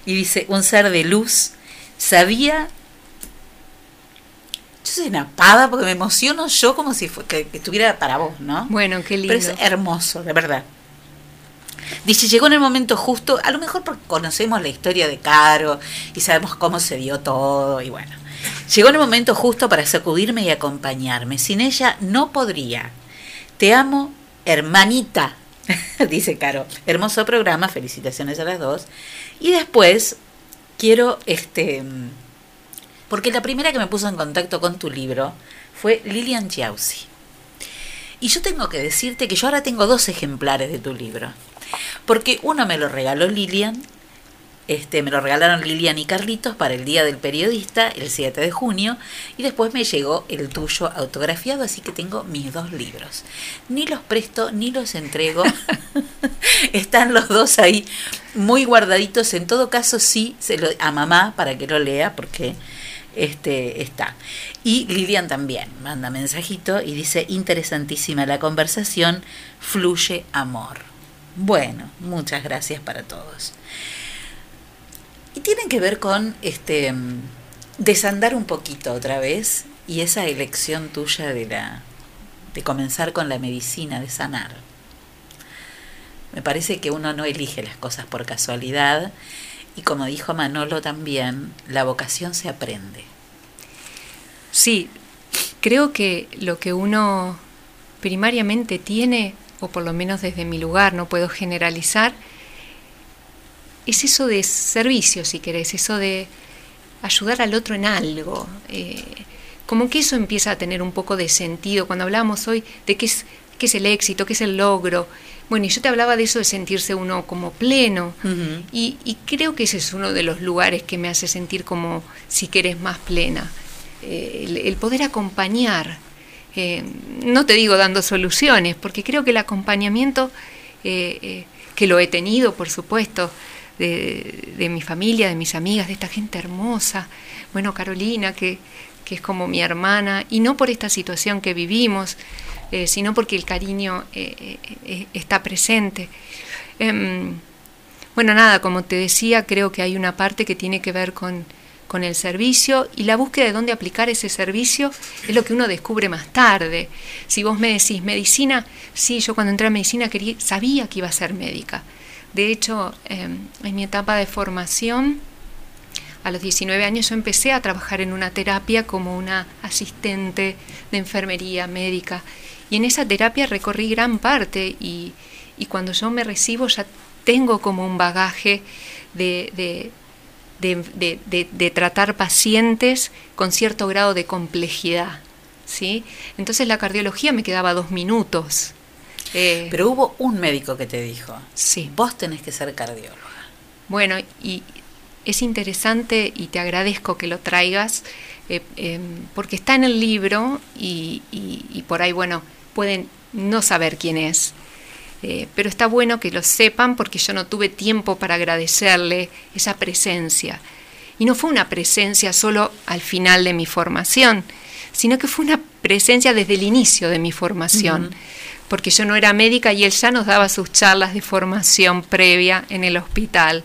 y dice, un ser de luz, sabía... Yo soy una pava porque me emociono yo como si fue, que, que estuviera para vos, ¿no? Bueno, qué lindo. Pero es hermoso, de verdad. Dice, llegó en el momento justo, a lo mejor porque conocemos la historia de Caro y sabemos cómo se dio todo y bueno. Llegó el momento justo para sacudirme y acompañarme. Sin ella no podría. Te amo, hermanita, *laughs* dice Caro. Hermoso programa, felicitaciones a las dos. Y después quiero, este, porque la primera que me puso en contacto con tu libro fue Lilian Chiausi. Y yo tengo que decirte que yo ahora tengo dos ejemplares de tu libro. Porque uno me lo regaló Lilian este, me lo regalaron Lilian y Carlitos para el Día del Periodista, el 7 de junio, y después me llegó el tuyo autografiado, así que tengo mis dos libros. Ni los presto, ni los entrego. *laughs* Están los dos ahí muy guardaditos. En todo caso, sí, se lo, a mamá para que lo lea, porque este está. Y Lilian también manda mensajito y dice, interesantísima la conversación, fluye amor. Bueno, muchas gracias para todos. Tienen que ver con este desandar un poquito otra vez y esa elección tuya de la de comenzar con la medicina, de sanar. Me parece que uno no elige las cosas por casualidad y como dijo Manolo también, la vocación se aprende. Sí, creo que lo que uno primariamente tiene, o por lo menos desde mi lugar, no puedo generalizar, es eso de servicio, si querés, eso de ayudar al otro en algo. Eh, como que eso empieza a tener un poco de sentido cuando hablamos hoy de qué es, qué es el éxito, qué es el logro. Bueno, y yo te hablaba de eso de sentirse uno como pleno. y, creo que ese es uno de los lugares que me hace sentir como si querés más plena. Eh, el, poder acompañar. Eh, no te digo dando soluciones, porque creo que el acompañamiento, que lo he tenido, por supuesto, de, mi familia, de mis amigas, de esta gente hermosa. Bueno, Carolina, que, es como mi hermana, y no por esta situación que vivimos, eh, sino porque el cariño eh, eh, está presente. Em, bueno, nada, como te decía, creo que hay una parte que tiene que ver con, con el servicio y la búsqueda de dónde aplicar ese servicio es lo que uno descubre más tarde. Si vos me decís medicina, sí, yo cuando entré a medicina quería, sabía que iba a ser médica, de hecho, em, en mi etapa de formación, a los 19 años yo empecé a trabajar en una terapia como una asistente de enfermería médica. Y en esa terapia recorrí gran parte y, cuando yo me recibo ya tengo como un bagaje de, de, tratar pacientes con cierto grado de complejidad. ¿sí? Entonces la cardiología me quedaba dos minutos. Eh, Pero hubo un médico que te dijo, sí. vos tenés que ser cardióloga. Bueno, y es interesante y te agradezco que lo traigas, eh, em, porque está en el libro y, por ahí, bueno, pueden no saber quién es. Eh, pero está bueno que lo sepan porque yo no tuve tiempo para agradecerle esa presencia. Y no fue una presencia solo al final de mi formación, sino que fue una presencia desde el inicio de mi formación porque yo no era médica y él ya nos daba sus charlas de formación previa en el hospital,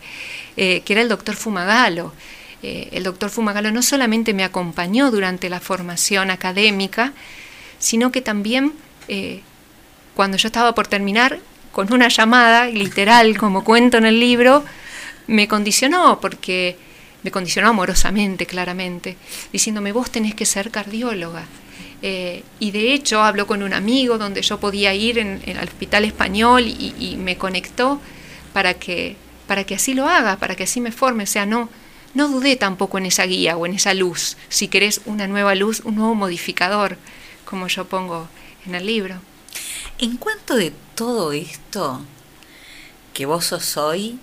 eh, que era el doctor Fumagalo. Eh, el doctor Fumagalo no solamente me acompañó durante la formación académica, sino que también eh, cuando yo estaba por terminar, con una llamada literal, como cuento en el libro, me condicionó, porque me condicionó amorosamente, claramente, diciéndome, vos tenés que ser cardióloga. Eh, y de hecho habló con un amigo donde yo podía ir en, el hospital español y, me conectó para que, para que así lo haga, para que así me forme. O sea, no, no dudé tampoco en esa guía o en esa luz. Si querés una nueva luz, un nuevo modificador, como yo pongo en el libro. En cuanto de todo esto que vos sos hoy,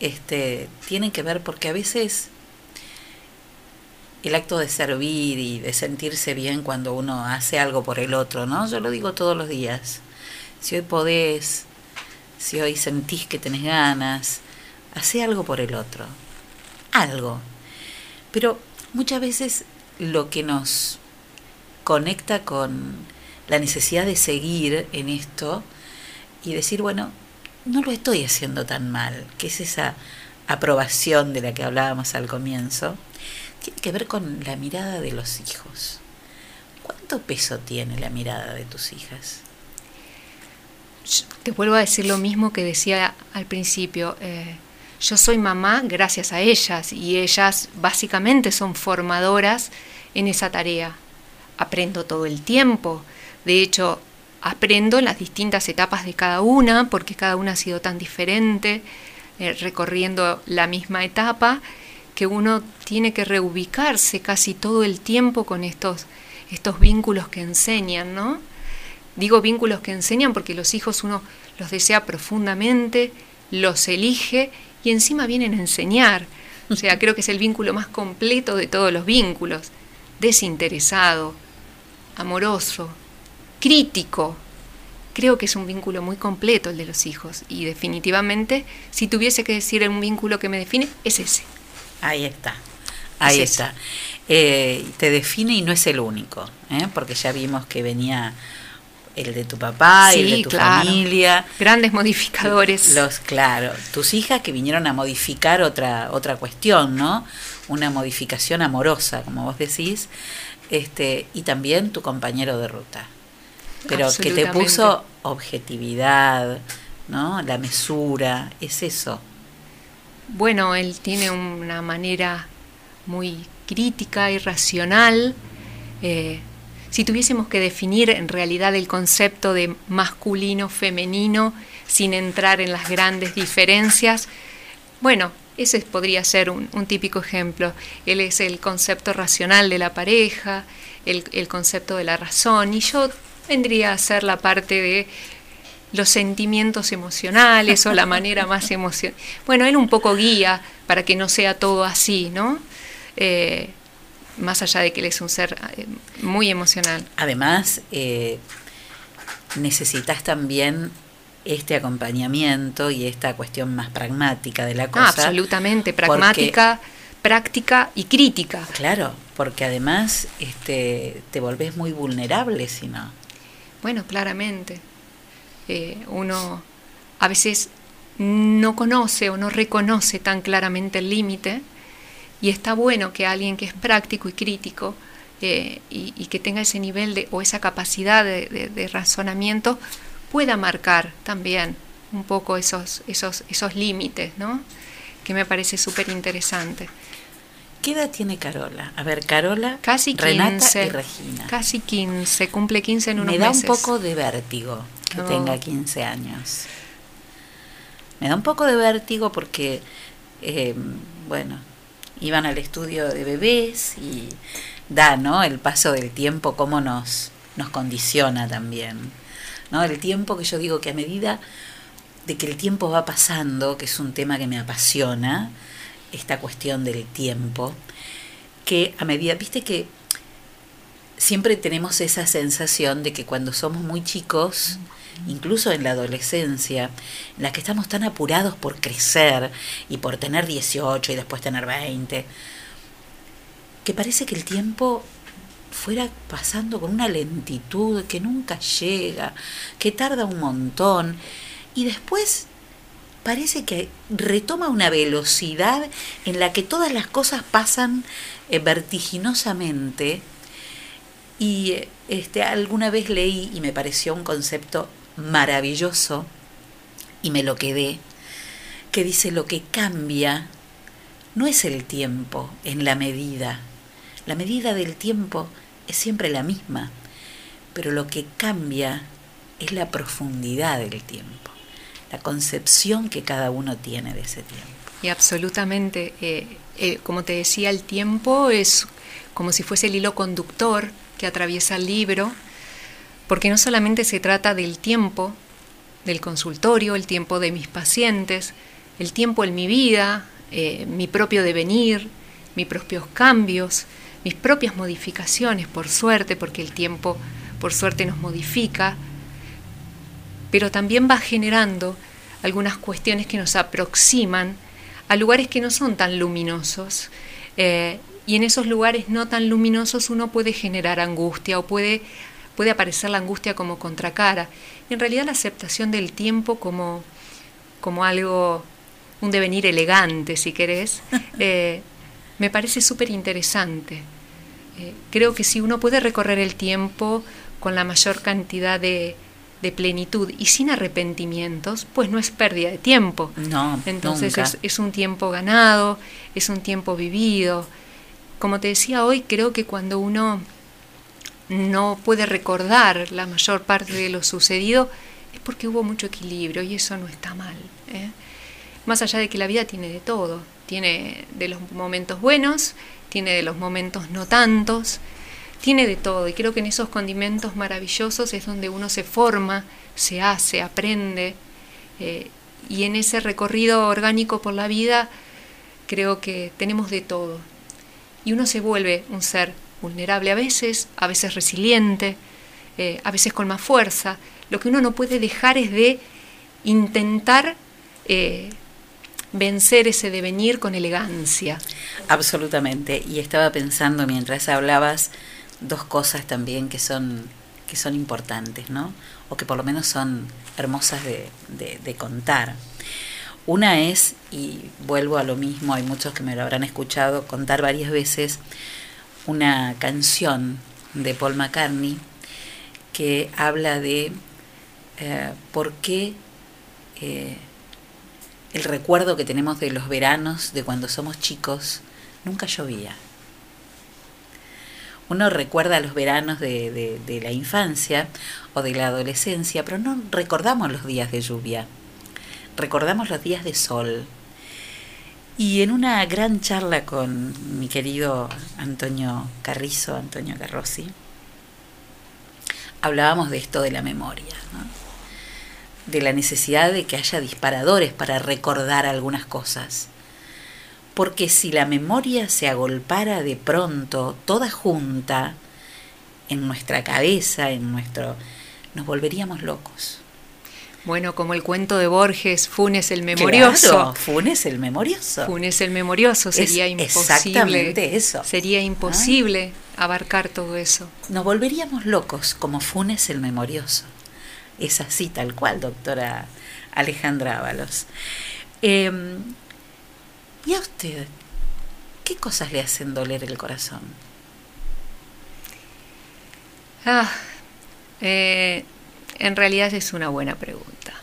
este, tiene que ver porque a veces el acto de servir y de sentirse bien cuando uno hace algo por el otro, ¿no? Yo lo digo todos los días. Si hoy podés, si hoy sentís que tenés ganas, hace algo por el otro. Algo. Pero muchas veces lo que nos conecta con la necesidad de seguir en esto y decir, bueno, no lo estoy haciendo tan mal, que es esa aprobación de la que hablábamos al comienzo, tiene que ver con la mirada de los hijos. ¿Cuánto peso tiene la mirada de tus hijas? Te vuelvo a decir lo mismo que decía al principio. Eh, yo soy mamá gracias a ellas y ellas básicamente son formadoras en esa tarea. Aprendo todo el tiempo. De hecho, aprendo en las distintas etapas de cada una, porque cada una ha sido tan diferente, eh, recorriendo la misma etapa, que uno tiene que reubicarse casi todo el tiempo con estos, estos vínculos que enseñan, ¿no? Digo vínculos que enseñan porque los hijos uno los desea profundamente, los elige y encima vienen a enseñar. O sea, creo que es el vínculo más completo de todos los vínculos. Desinteresado, amoroso, crítico. Creo que es un vínculo muy completo el de los hijos y definitivamente si tuviese que decir un vínculo que me define es ese. Ahí está, ahí está. Eh, te define y no es el único, ¿eh? porque ya vimos que venía el de tu papá, y el de tu familia. Grandes modificadores. Los, claro, tus hijas que vinieron a modificar otra, otra cuestión, ¿no? Una modificación amorosa, como vos decís, este, y también tu compañero de ruta pero que te puso objetividad, ¿no? La mesura, es eso. Bueno, él tiene una manera muy crítica y racional. Eh, si tuviésemos que definir en realidad el concepto de masculino, femenino, sin entrar en las grandes diferencias, bueno, ese podría ser un, típico ejemplo. Él es el concepto racional de la pareja, el, el concepto de la razón, y yo vendría a ser la parte de los sentimientos emocionales o la *laughs* manera más emocional. Bueno, él un poco guía para que no sea todo así, ¿no? Eh, más allá de que él es un ser eh, muy emocional. Además, eh, necesitas también este acompañamiento y esta cuestión más pragmática de la cosa. absolutamente, pragmática, práctica y crítica. Claro, porque además este, te volvés muy vulnerable si no. Bueno, claramente. Uno a veces no conoce o no reconoce tan claramente el límite y está bueno que alguien que es práctico y crítico eh, y, que tenga ese nivel de, o esa capacidad de, razonamiento pueda marcar también un poco esos, esos, esos límites, ¿no? que me parece súper interesante. ¿Qué edad tiene Carola? A ver, Carola, casi 15, Renata y Regina. Casi 15, cumple 15 en unos meses. Me da un poco de vértigo que tenga 15 años. Me da un poco de vértigo porque, eh, bueno, iban al estudio de bebés y da, ¿no? El paso del tiempo, cómo nos, nos condiciona también. ¿no? El tiempo que yo digo que a medida de que el tiempo va pasando, que es un tema que me apasiona, esta cuestión del tiempo, que a medida, viste que siempre tenemos esa sensación de que cuando somos muy chicos, incluso en la adolescencia, en la que estamos tan apurados por crecer y por tener 18 y después tener 20, que parece que el tiempo fuera pasando con una lentitud que nunca llega, que tarda un montón, y después parece que retoma una velocidad en la que todas las cosas pasan eh, vertiginosamente. Y este, alguna vez leí y me pareció un concepto maravilloso y me lo quedé, que dice lo que cambia no es el tiempo en la medida. La medida del tiempo es siempre la misma, pero lo que cambia es la profundidad del tiempo la concepción que cada uno tiene de ese tiempo. Y absolutamente, eh, eh, como te decía, el tiempo es como si fuese el hilo conductor que atraviesa el libro, porque no solamente se trata del tiempo del consultorio, el tiempo de mis pacientes, el tiempo en mi vida, eh, mi propio devenir, mis propios cambios, mis propias modificaciones, por suerte, porque el tiempo, por suerte, nos modifica, pero también va generando algunas cuestiones que nos aproximan a lugares que no son tan luminosos. Eh, y en esos lugares no tan luminosos uno puede generar angustia o puede, puede aparecer la angustia como contracara. En realidad la aceptación del tiempo como, como algo, un devenir elegante, si querés, *laughs* eh, me parece súper interesante. Eh, creo que si uno puede recorrer el tiempo con la mayor cantidad de, de plenitud y sin arrepentimientos, pues no es pérdida de tiempo. No, Entonces es, es, un tiempo ganado, es un tiempo vivido. Como te decía hoy, creo que cuando uno no puede recordar la mayor parte de lo sucedido, es porque hubo mucho equilibrio y eso no está mal. ¿eh? Más allá de que la vida tiene de todo, tiene de los momentos buenos, tiene de los momentos no tantos, tiene de todo y creo que en esos condimentos maravillosos es donde uno se forma, se hace, aprende eh, y en ese recorrido orgánico por la vida creo que tenemos de todo y uno se vuelve un ser vulnerable a veces, a veces resiliente, eh, a veces con más fuerza. Lo que uno no puede dejar es de intentar eh, vencer ese devenir con elegancia. Absolutamente. Y estaba pensando mientras hablabas dos cosas también que son, que son importantes, ¿no? O que por lo menos son hermosas de, de, contar. Una es, y vuelvo a lo mismo, hay muchos que me lo habrán escuchado contar varias veces, una canción de Paul McCartney que habla de eh, por qué eh, el recuerdo que tenemos de los veranos, de cuando somos chicos, nunca llovía uno recuerda los veranos de, de, la infancia o de la adolescencia, pero no recordamos los días de lluvia, recordamos los días de sol. Y en una gran charla con mi querido Antonio Carrizo, Antonio Carrossi, hablábamos de esto de la memoria, de la necesidad de que haya disparadores para recordar algunas cosas porque si la memoria se agolpara de pronto, toda junta, en nuestra cabeza, en nuestro... nos volveríamos locos. Bueno, como el cuento de Borges, Funes el memorioso. Claro, Funes el memorioso. Funes el memorioso sería es imposible. Exactamente eso. Sería imposible ¿Ah? abarcar todo eso. Nos volveríamos locos como Funes el memorioso. Es así tal cual, doctora Alejandra Ábalos. Eh, ¿Y a usted? ¿Qué cosas le hacen doler el corazón? Ah, eh, en realidad es una buena pregunta.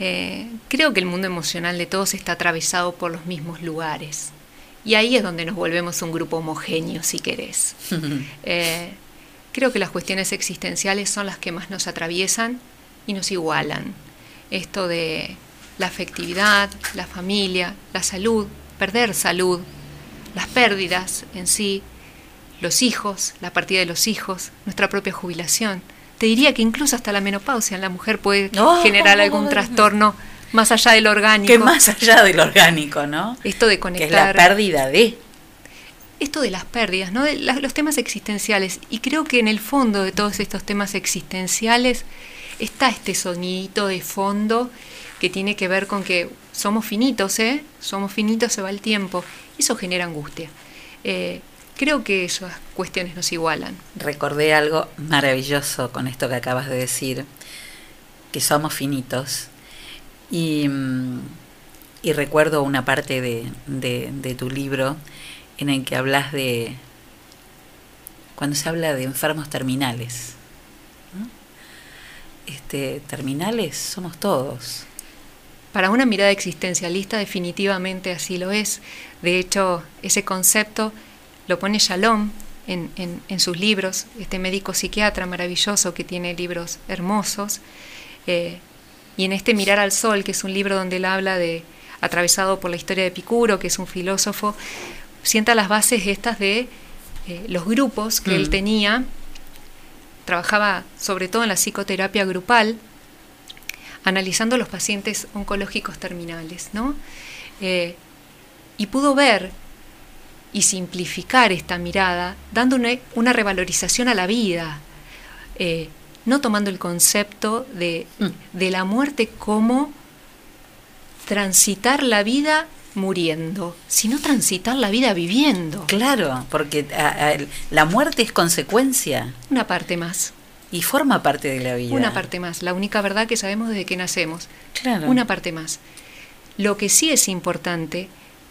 Eh, creo que el mundo emocional de todos está atravesado por los mismos lugares. Y ahí es donde nos volvemos un grupo homogéneo, si querés. *laughs* eh, creo que las cuestiones existenciales son las que más nos atraviesan y nos igualan. Esto de la afectividad, la familia, la salud, perder salud, las pérdidas en sí, los hijos, la partida de los hijos, nuestra propia jubilación. Te diría que incluso hasta la menopausia en la mujer puede *laughs* oh, generar algún oh, *laughs* trastorno más allá del orgánico. Que más allá del orgánico, ¿no? Esto de conectar. Que es la pérdida de. Esto de las pérdidas, ¿no? De los temas existenciales. Y creo que en el fondo de todos estos temas existenciales está este sonidito de fondo que tiene que ver con que somos finitos, ¿eh? Somos finitos, se va el tiempo. Eso genera angustia. Eh, creo que esas cuestiones nos igualan. Recordé algo maravilloso con esto que acabas de decir, que somos finitos. Y, y recuerdo una parte de, tu libro en el que hablas de, cuando se habla de enfermos terminales. Este, terminales somos todos. Para una mirada existencialista definitivamente así lo es. De hecho, ese concepto lo pone Shalom en, en, en sus libros, este médico psiquiatra maravilloso que tiene libros hermosos. Eh, y en este Mirar al Sol, que es un libro donde él habla de, atravesado por la historia de Epicuro, que es un filósofo, sienta las bases estas de eh, los grupos que mm. él tenía trabajaba sobre todo en la psicoterapia grupal, analizando los pacientes oncológicos terminales, ¿no? Eh, y pudo ver y simplificar esta mirada, dando una, revalorización a la vida, eh, no tomando el concepto de, mm. de la muerte como transitar la vida muriendo, sino transitar la vida viviendo. Claro, porque la muerte es consecuencia. Una parte más. Y forma parte de la vida. Una parte más, la única verdad que sabemos desde que nacemos. Claro. Una parte más. Lo que sí es importante,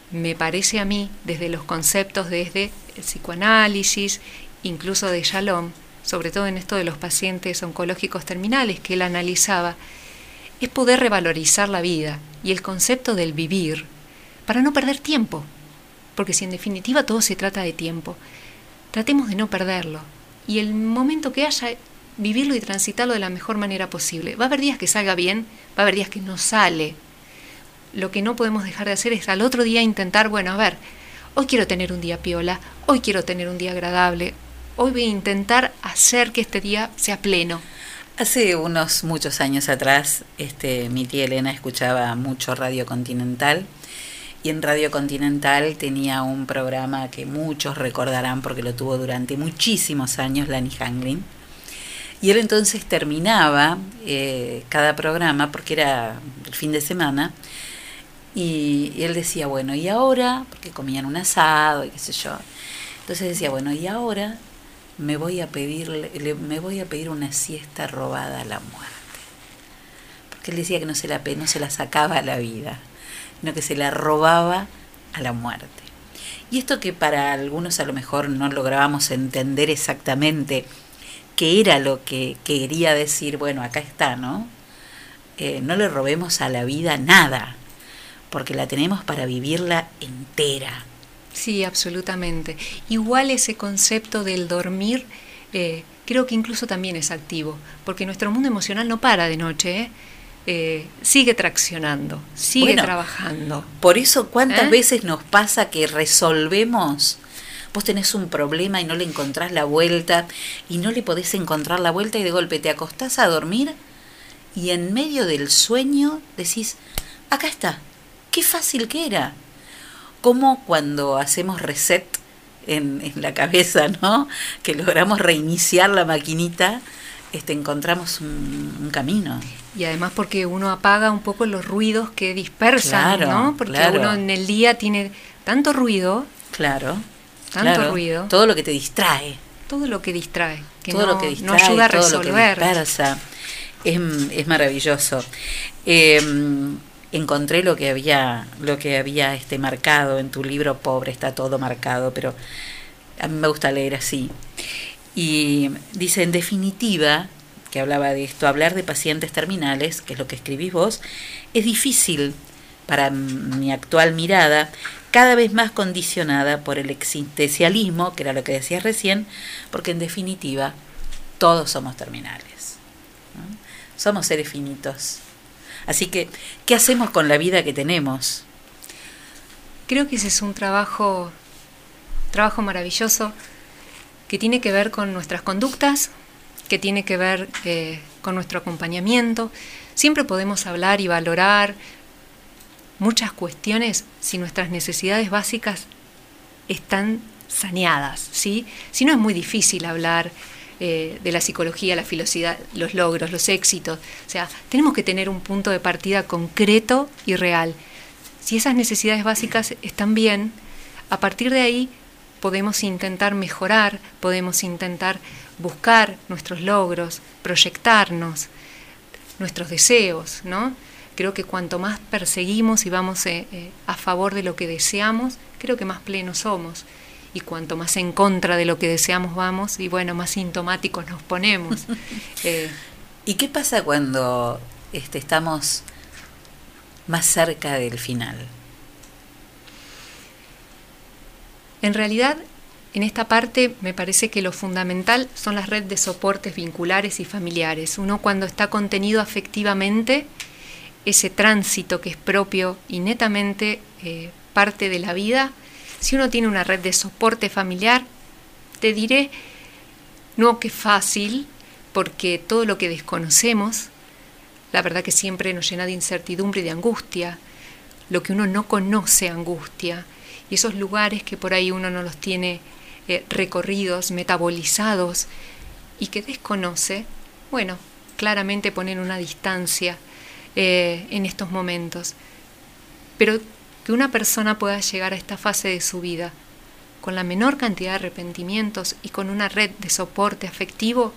me parece a mí, desde los conceptos, desde el psicoanálisis, incluso de Shalom, sobre todo en esto de los pacientes oncológicos terminales que él analizaba, es poder revalorizar la vida y el concepto del vivir, para no perder tiempo, porque si en definitiva todo se trata de tiempo, tratemos de no perderlo y el momento que haya, vivirlo y transitarlo de la mejor manera posible. Va a haber días que salga bien, va a haber días que no sale. Lo que no podemos dejar de hacer es al otro día intentar, bueno, a ver, hoy quiero tener un día piola, hoy quiero tener un día agradable, hoy voy a intentar hacer que este día sea pleno. Hace unos muchos años atrás, este, mi tía Elena escuchaba mucho Radio Continental y en Radio Continental tenía un programa que muchos recordarán porque lo tuvo durante muchísimos años Lani Hanglin. Y él entonces terminaba eh, cada programa, porque era el fin de semana, y, él decía, bueno, y ahora, porque comían un asado y qué sé yo, entonces decía, bueno, y ahora me voy a pedir, me voy a pedir una siesta robada a la muerte. Porque él decía que no se la, no se la sacaba a la vida sino que se la robaba a la muerte. Y esto que para algunos a lo mejor no lográbamos entender exactamente qué era lo que quería decir, bueno, acá está, ¿no? Eh, no le robemos a la vida nada, porque la tenemos para vivirla entera. Sí, absolutamente. Igual ese concepto del dormir, eh, creo que incluso también es activo, porque nuestro mundo emocional no para de noche, ¿eh? Eh, sigue traccionando, sigue trabajando. Por eso, ¿cuántas ¿Eh? veces nos pasa que resolvemos? Vos tenés un problema y no le encontrás la vuelta y no le podés encontrar la vuelta y de golpe te acostás a dormir y en medio del sueño decís, acá está, qué fácil que era. Como cuando hacemos reset en, en la cabeza, ¿no? Que logramos reiniciar la maquinita este, encontramos un, camino. Y además porque uno apaga un poco los ruidos que dispersan, ¿no? Porque uno en el día tiene tanto ruido. Claro. Tanto ruido. Todo lo que te distrae. Todo lo que distrae. Que todo no, lo que distrae, no ayuda a resolver. Todo lo que dispersa. Es, es maravilloso. Em, encontré lo que había, lo que había este marcado en tu libro Pobre, está todo marcado, pero a mí me gusta leer así. Y dice, en definitiva, que hablaba de esto, hablar de pacientes terminales, que es lo que escribís vos, es difícil para mi actual mirada, cada vez más condicionada por el existencialismo, que era lo que decías recién, porque en definitiva todos somos terminales. Somos seres finitos. Así que, ¿qué hacemos con la vida que tenemos? Creo que ese es un trabajo, trabajo maravilloso que tiene que ver con nuestras conductas, que tiene que ver eh, con nuestro acompañamiento. Siempre podemos hablar y valorar muchas cuestiones si nuestras necesidades básicas están saneadas, ¿sí? Si no es muy difícil hablar eh, de la psicología, la filosofía, los logros, los éxitos. O sea, tenemos que tener un punto de partida concreto y real. Si esas necesidades básicas están bien, a partir de ahí podemos intentar mejorar, podemos intentar buscar nuestros logros, proyectarnos, nuestros deseos, ¿no? Creo que cuanto más perseguimos y vamos eh, eh, a favor de lo que deseamos, creo que más plenos somos. Y cuanto más en contra de lo que deseamos vamos, y bueno, más sintomáticos nos ponemos. *laughs* *laughs* Eh, ¿Y qué pasa cuando este, estamos más cerca del final? En realidad, en esta parte me parece que lo fundamental son las redes de soportes vinculares y familiares. Uno cuando está contenido afectivamente, ese tránsito que es propio y netamente eh, parte de la vida, si uno tiene una red de soporte familiar, te diré, no que fácil, porque todo lo que desconocemos, la verdad que siempre nos llena de incertidumbre y de angustia. Lo que uno no conoce angustia. Y esos lugares que por ahí uno no los tiene eh, recorridos, metabolizados y que desconoce, bueno, claramente ponen una distancia eh, en estos momentos. Pero que una persona pueda llegar a esta fase de su vida con la menor cantidad de arrepentimientos y con una red de soporte afectivo,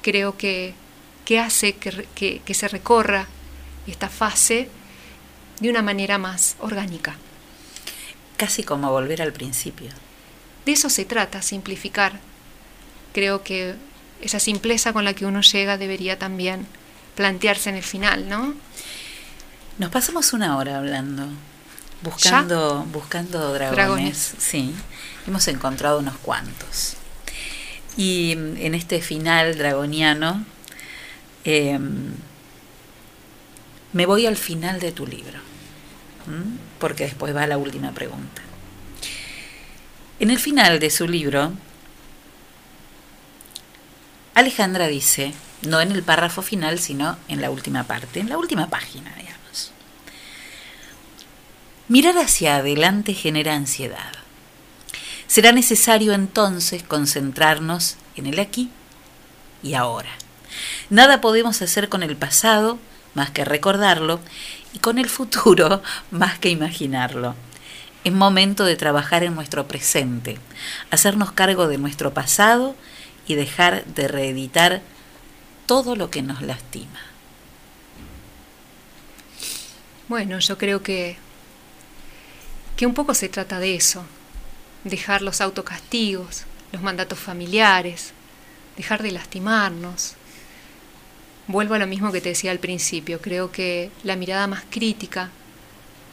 creo que, que hace que, que se recorra esta fase de una manera más orgánica. Casi como volver al principio. De eso se trata, simplificar. Creo que esa simpleza con la que uno llega debería también plantearse en el final, ¿no? Nos pasamos una hora hablando, buscando, buscando dragones. Sí, hemos encontrado unos cuantos. Y en este final dragoniano, em, me voy al final de tu libro, porque después va la última pregunta. En el final de su libro, Alejandra dice, no en el párrafo final, sino en la última parte, en la última página, digamos. Mirar hacia adelante genera ansiedad. Será necesario entonces concentrarnos en el aquí y ahora. Nada podemos hacer con el pasado más que recordarlo y con el futuro *laughs* más que imaginarlo. Es momento de trabajar en nuestro presente, hacernos cargo de nuestro pasado y dejar de reeditar todo lo que nos lastima. Bueno, yo creo que, que un poco se trata de eso, dejar los autocastigos, los mandatos familiares, dejar de lastimarnos. Vuelvo a lo mismo que te decía al principio, creo que la mirada más crítica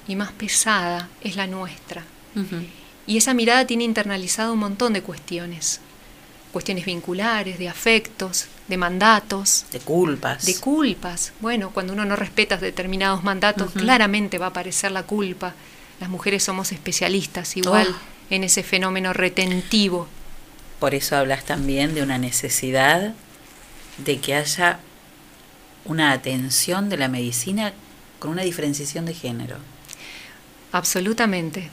y más pesada es la nuestra. Y esa mirada tiene internalizado un montón de cuestiones cuestiones vinculares, de afectos, de mandatos. De culpas. De culpas. Bueno, cuando uno no respeta determinados mandatos, claramente va a aparecer la culpa. Las mujeres somos especialistas igual oh. en ese fenómeno retentivo. Por eso hablas también de una necesidad de que haya una atención de la medicina con una diferenciación de género. Absolutamente.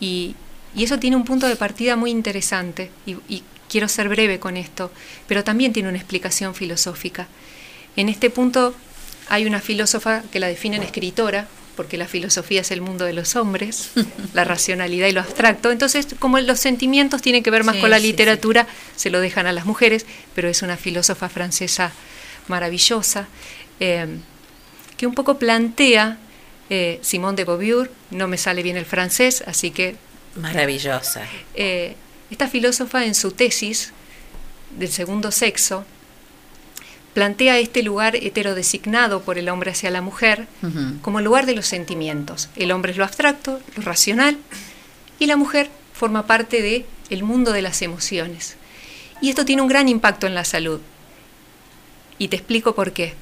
Y, eso tiene un punto de partida muy interesante y, y quiero ser breve con esto, pero también tiene una explicación filosófica. En este punto hay una filósofa que la define en escritora, porque la filosofía es el mundo de los hombres, la racionalidad y lo abstracto. Entonces, como los sentimientos tienen que ver más con la literatura, se lo dejan a las mujeres, pero es una filósofa francesa maravillosa, eh, que un poco plantea, eh, Simone de Beauvoir, no me sale bien el francés, así que... Maravillosa. Eh, esta filósofa en su tesis del segundo sexo plantea este lugar heterodesignado por el hombre hacia la mujer como lugar de los sentimientos. El hombre es lo abstracto, lo racional, y la mujer forma parte de el mundo de las emociones. Y esto tiene un gran impacto en la salud. Y te explico por qué.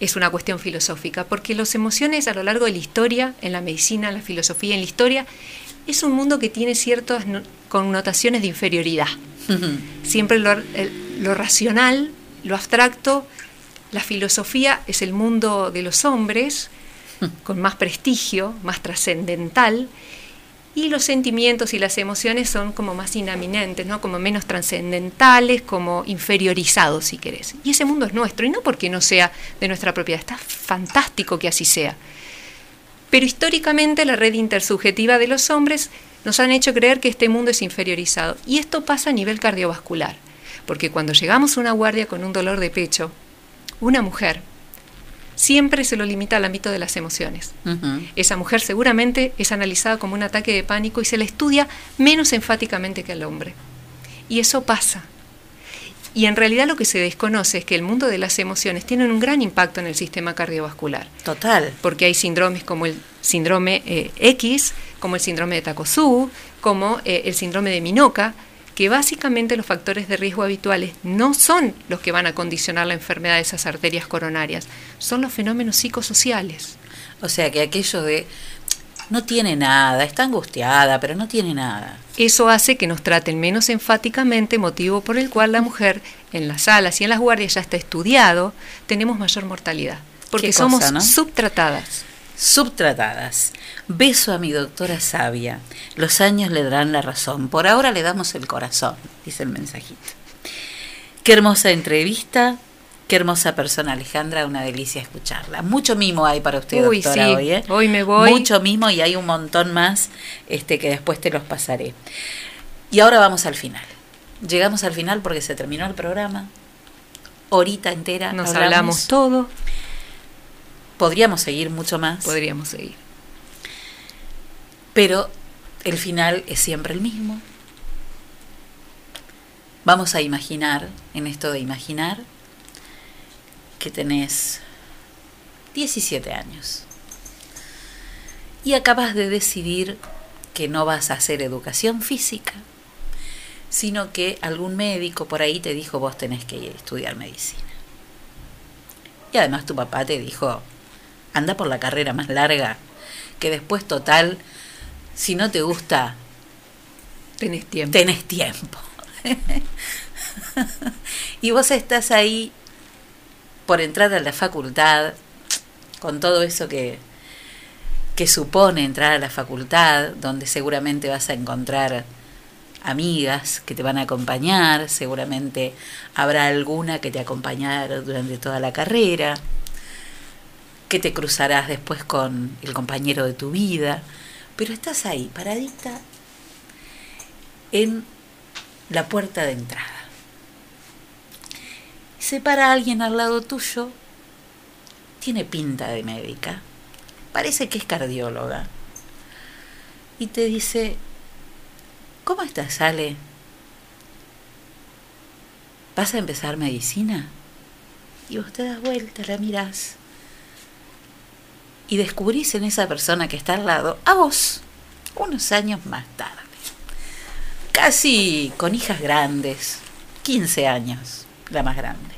Es una cuestión filosófica, porque las emociones a lo largo de la historia, en la medicina, en la filosofía, en la historia, es un mundo que tiene ciertas connotaciones de inferioridad. Siempre lo, lo, racional, lo abstracto, la filosofía es el mundo de los hombres, *laughs* con más prestigio, más trascendental, y los sentimientos y las emociones son como más inaminentes, ¿no? como menos trascendentales, como inferiorizados, si querés. Y ese mundo es nuestro, y no porque no sea de nuestra propiedad, está fantástico que así sea. Pero históricamente la red intersubjetiva de los hombres nos han hecho creer que este mundo es inferiorizado. Y esto pasa a nivel cardiovascular, porque cuando llegamos a una guardia con un dolor de pecho, una mujer siempre se lo limita al ámbito de las emociones. Esa mujer seguramente es analizada como un ataque de pánico y se la estudia menos enfáticamente que al hombre. Y eso pasa. Y en realidad lo que se desconoce es que el mundo de las emociones tiene un gran impacto en el sistema cardiovascular. Total. Porque hay síndromes como el síndrome eh, X, como el síndrome de Takotsu, como eh, el síndrome de Minoka, que básicamente los factores de riesgo habituales no son los que van a condicionar la enfermedad de esas arterias coronarias, son los fenómenos psicosociales. O sea que aquello de no tiene nada, está angustiada, pero no tiene nada. Eso hace que nos traten menos enfáticamente, motivo por el cual la mujer en las salas y en las guardias ya está estudiado, tenemos mayor mortalidad, porque somos subtratadas. Subtratadas. Beso a mi doctora sabia. Los años le darán la razón. Por ahora le damos el corazón, dice el mensajito. Qué hermosa entrevista. Qué hermosa persona, Alejandra, una delicia escucharla. Mucho mimo hay para usted, Uy, doctora, sí. hoy, ¿eh? Hoy me voy. Mucho mimo y hay un montón más este, que después te los pasaré. Y ahora vamos al final. Llegamos al final porque se terminó el programa. Horita entera. Nos hablamos todo, Podríamos seguir mucho más. podríamos seguir. pero el final es siempre el mismo. Vamos a imaginar, en esto de imaginar, que tenés 17 años y acabas de decidir que no vas a hacer educación física, sino que algún médico por ahí te dijo vos tenés que ir a estudiar medicina. Y además tu papá te dijo, anda por la carrera más larga, que después total, si no te gusta, Tenés tiempo. tenés tiempo. *laughs* y vos estás ahí por entrar a la facultad, con todo eso que, que supone entrar a la facultad, donde seguramente vas a encontrar amigas que te van a acompañar, seguramente habrá alguna que te acompañará durante toda la carrera, que te cruzarás después con el compañero de tu vida, pero estás ahí, paradita en la puerta de entrada. Se para alguien al lado tuyo, tiene pinta de médica, parece que es cardióloga, y te dice, ¿cómo estás, Ale? ¿Vas a empezar medicina? Y vos te das vuelta, la mirás, y descubrís en esa persona que está al lado a vos, unos años más tarde casi con hijas grandes, 15 años, la más grande.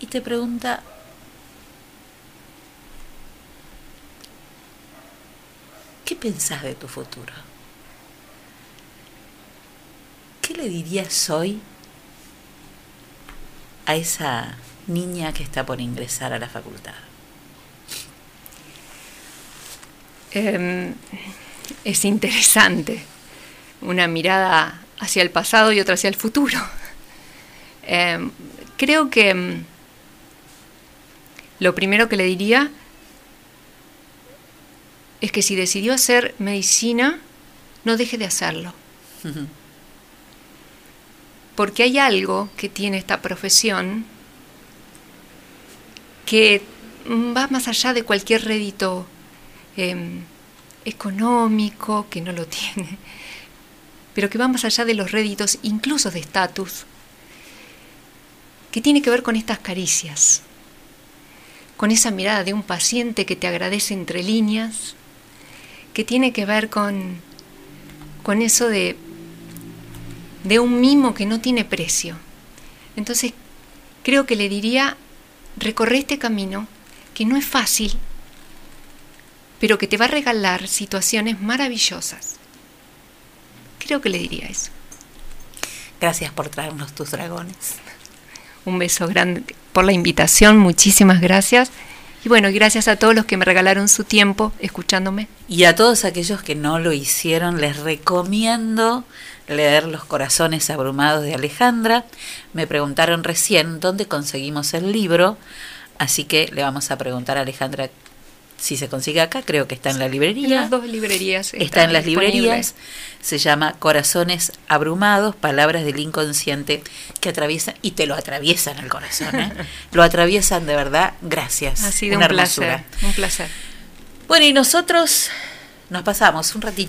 Y te pregunta, ¿qué pensás de tu futuro? ¿Qué le dirías hoy a esa niña que está por ingresar a la facultad? Em, es interesante. Una mirada hacia el pasado y otra hacia el futuro. Em, creo que em, lo primero que le diría es que si decidió hacer medicina, no deje de hacerlo. Porque hay algo que tiene esta profesión que va más allá de cualquier rédito eh, económico, que no lo *laughs* tiene, pero que va más allá de los réditos, incluso de estatus, que tiene que ver con estas caricias, con esa mirada de un paciente que te agradece entre líneas, que tiene que ver con, con eso de, de un mimo que no tiene precio. Entonces, creo que le diría, recorre este camino, que no es fácil, pero que te va a regalar situaciones maravillosas. Creo que le diría eso. Gracias por traernos tus dragones. Un beso grande por la invitación, muchísimas gracias. Y bueno, gracias a todos los que me regalaron su tiempo escuchándome. Y a todos aquellos que no lo hicieron, les recomiendo leer Los Corazones Abrumados de Alejandra. Me preguntaron recién dónde conseguimos el libro, así que le vamos a preguntar a Alejandra si se consigue acá, creo que está en la En librería. las dos librerías. Está en las librerías, se llama Corazones Abrumados, Palabras del Inconsciente que atraviesan, y te lo atraviesan el corazón, ¿eh? *laughs* lo atraviesan de verdad, gracias. Ha sido Una un placer, un placer. Bueno, y nosotros nos pasamos un ratito.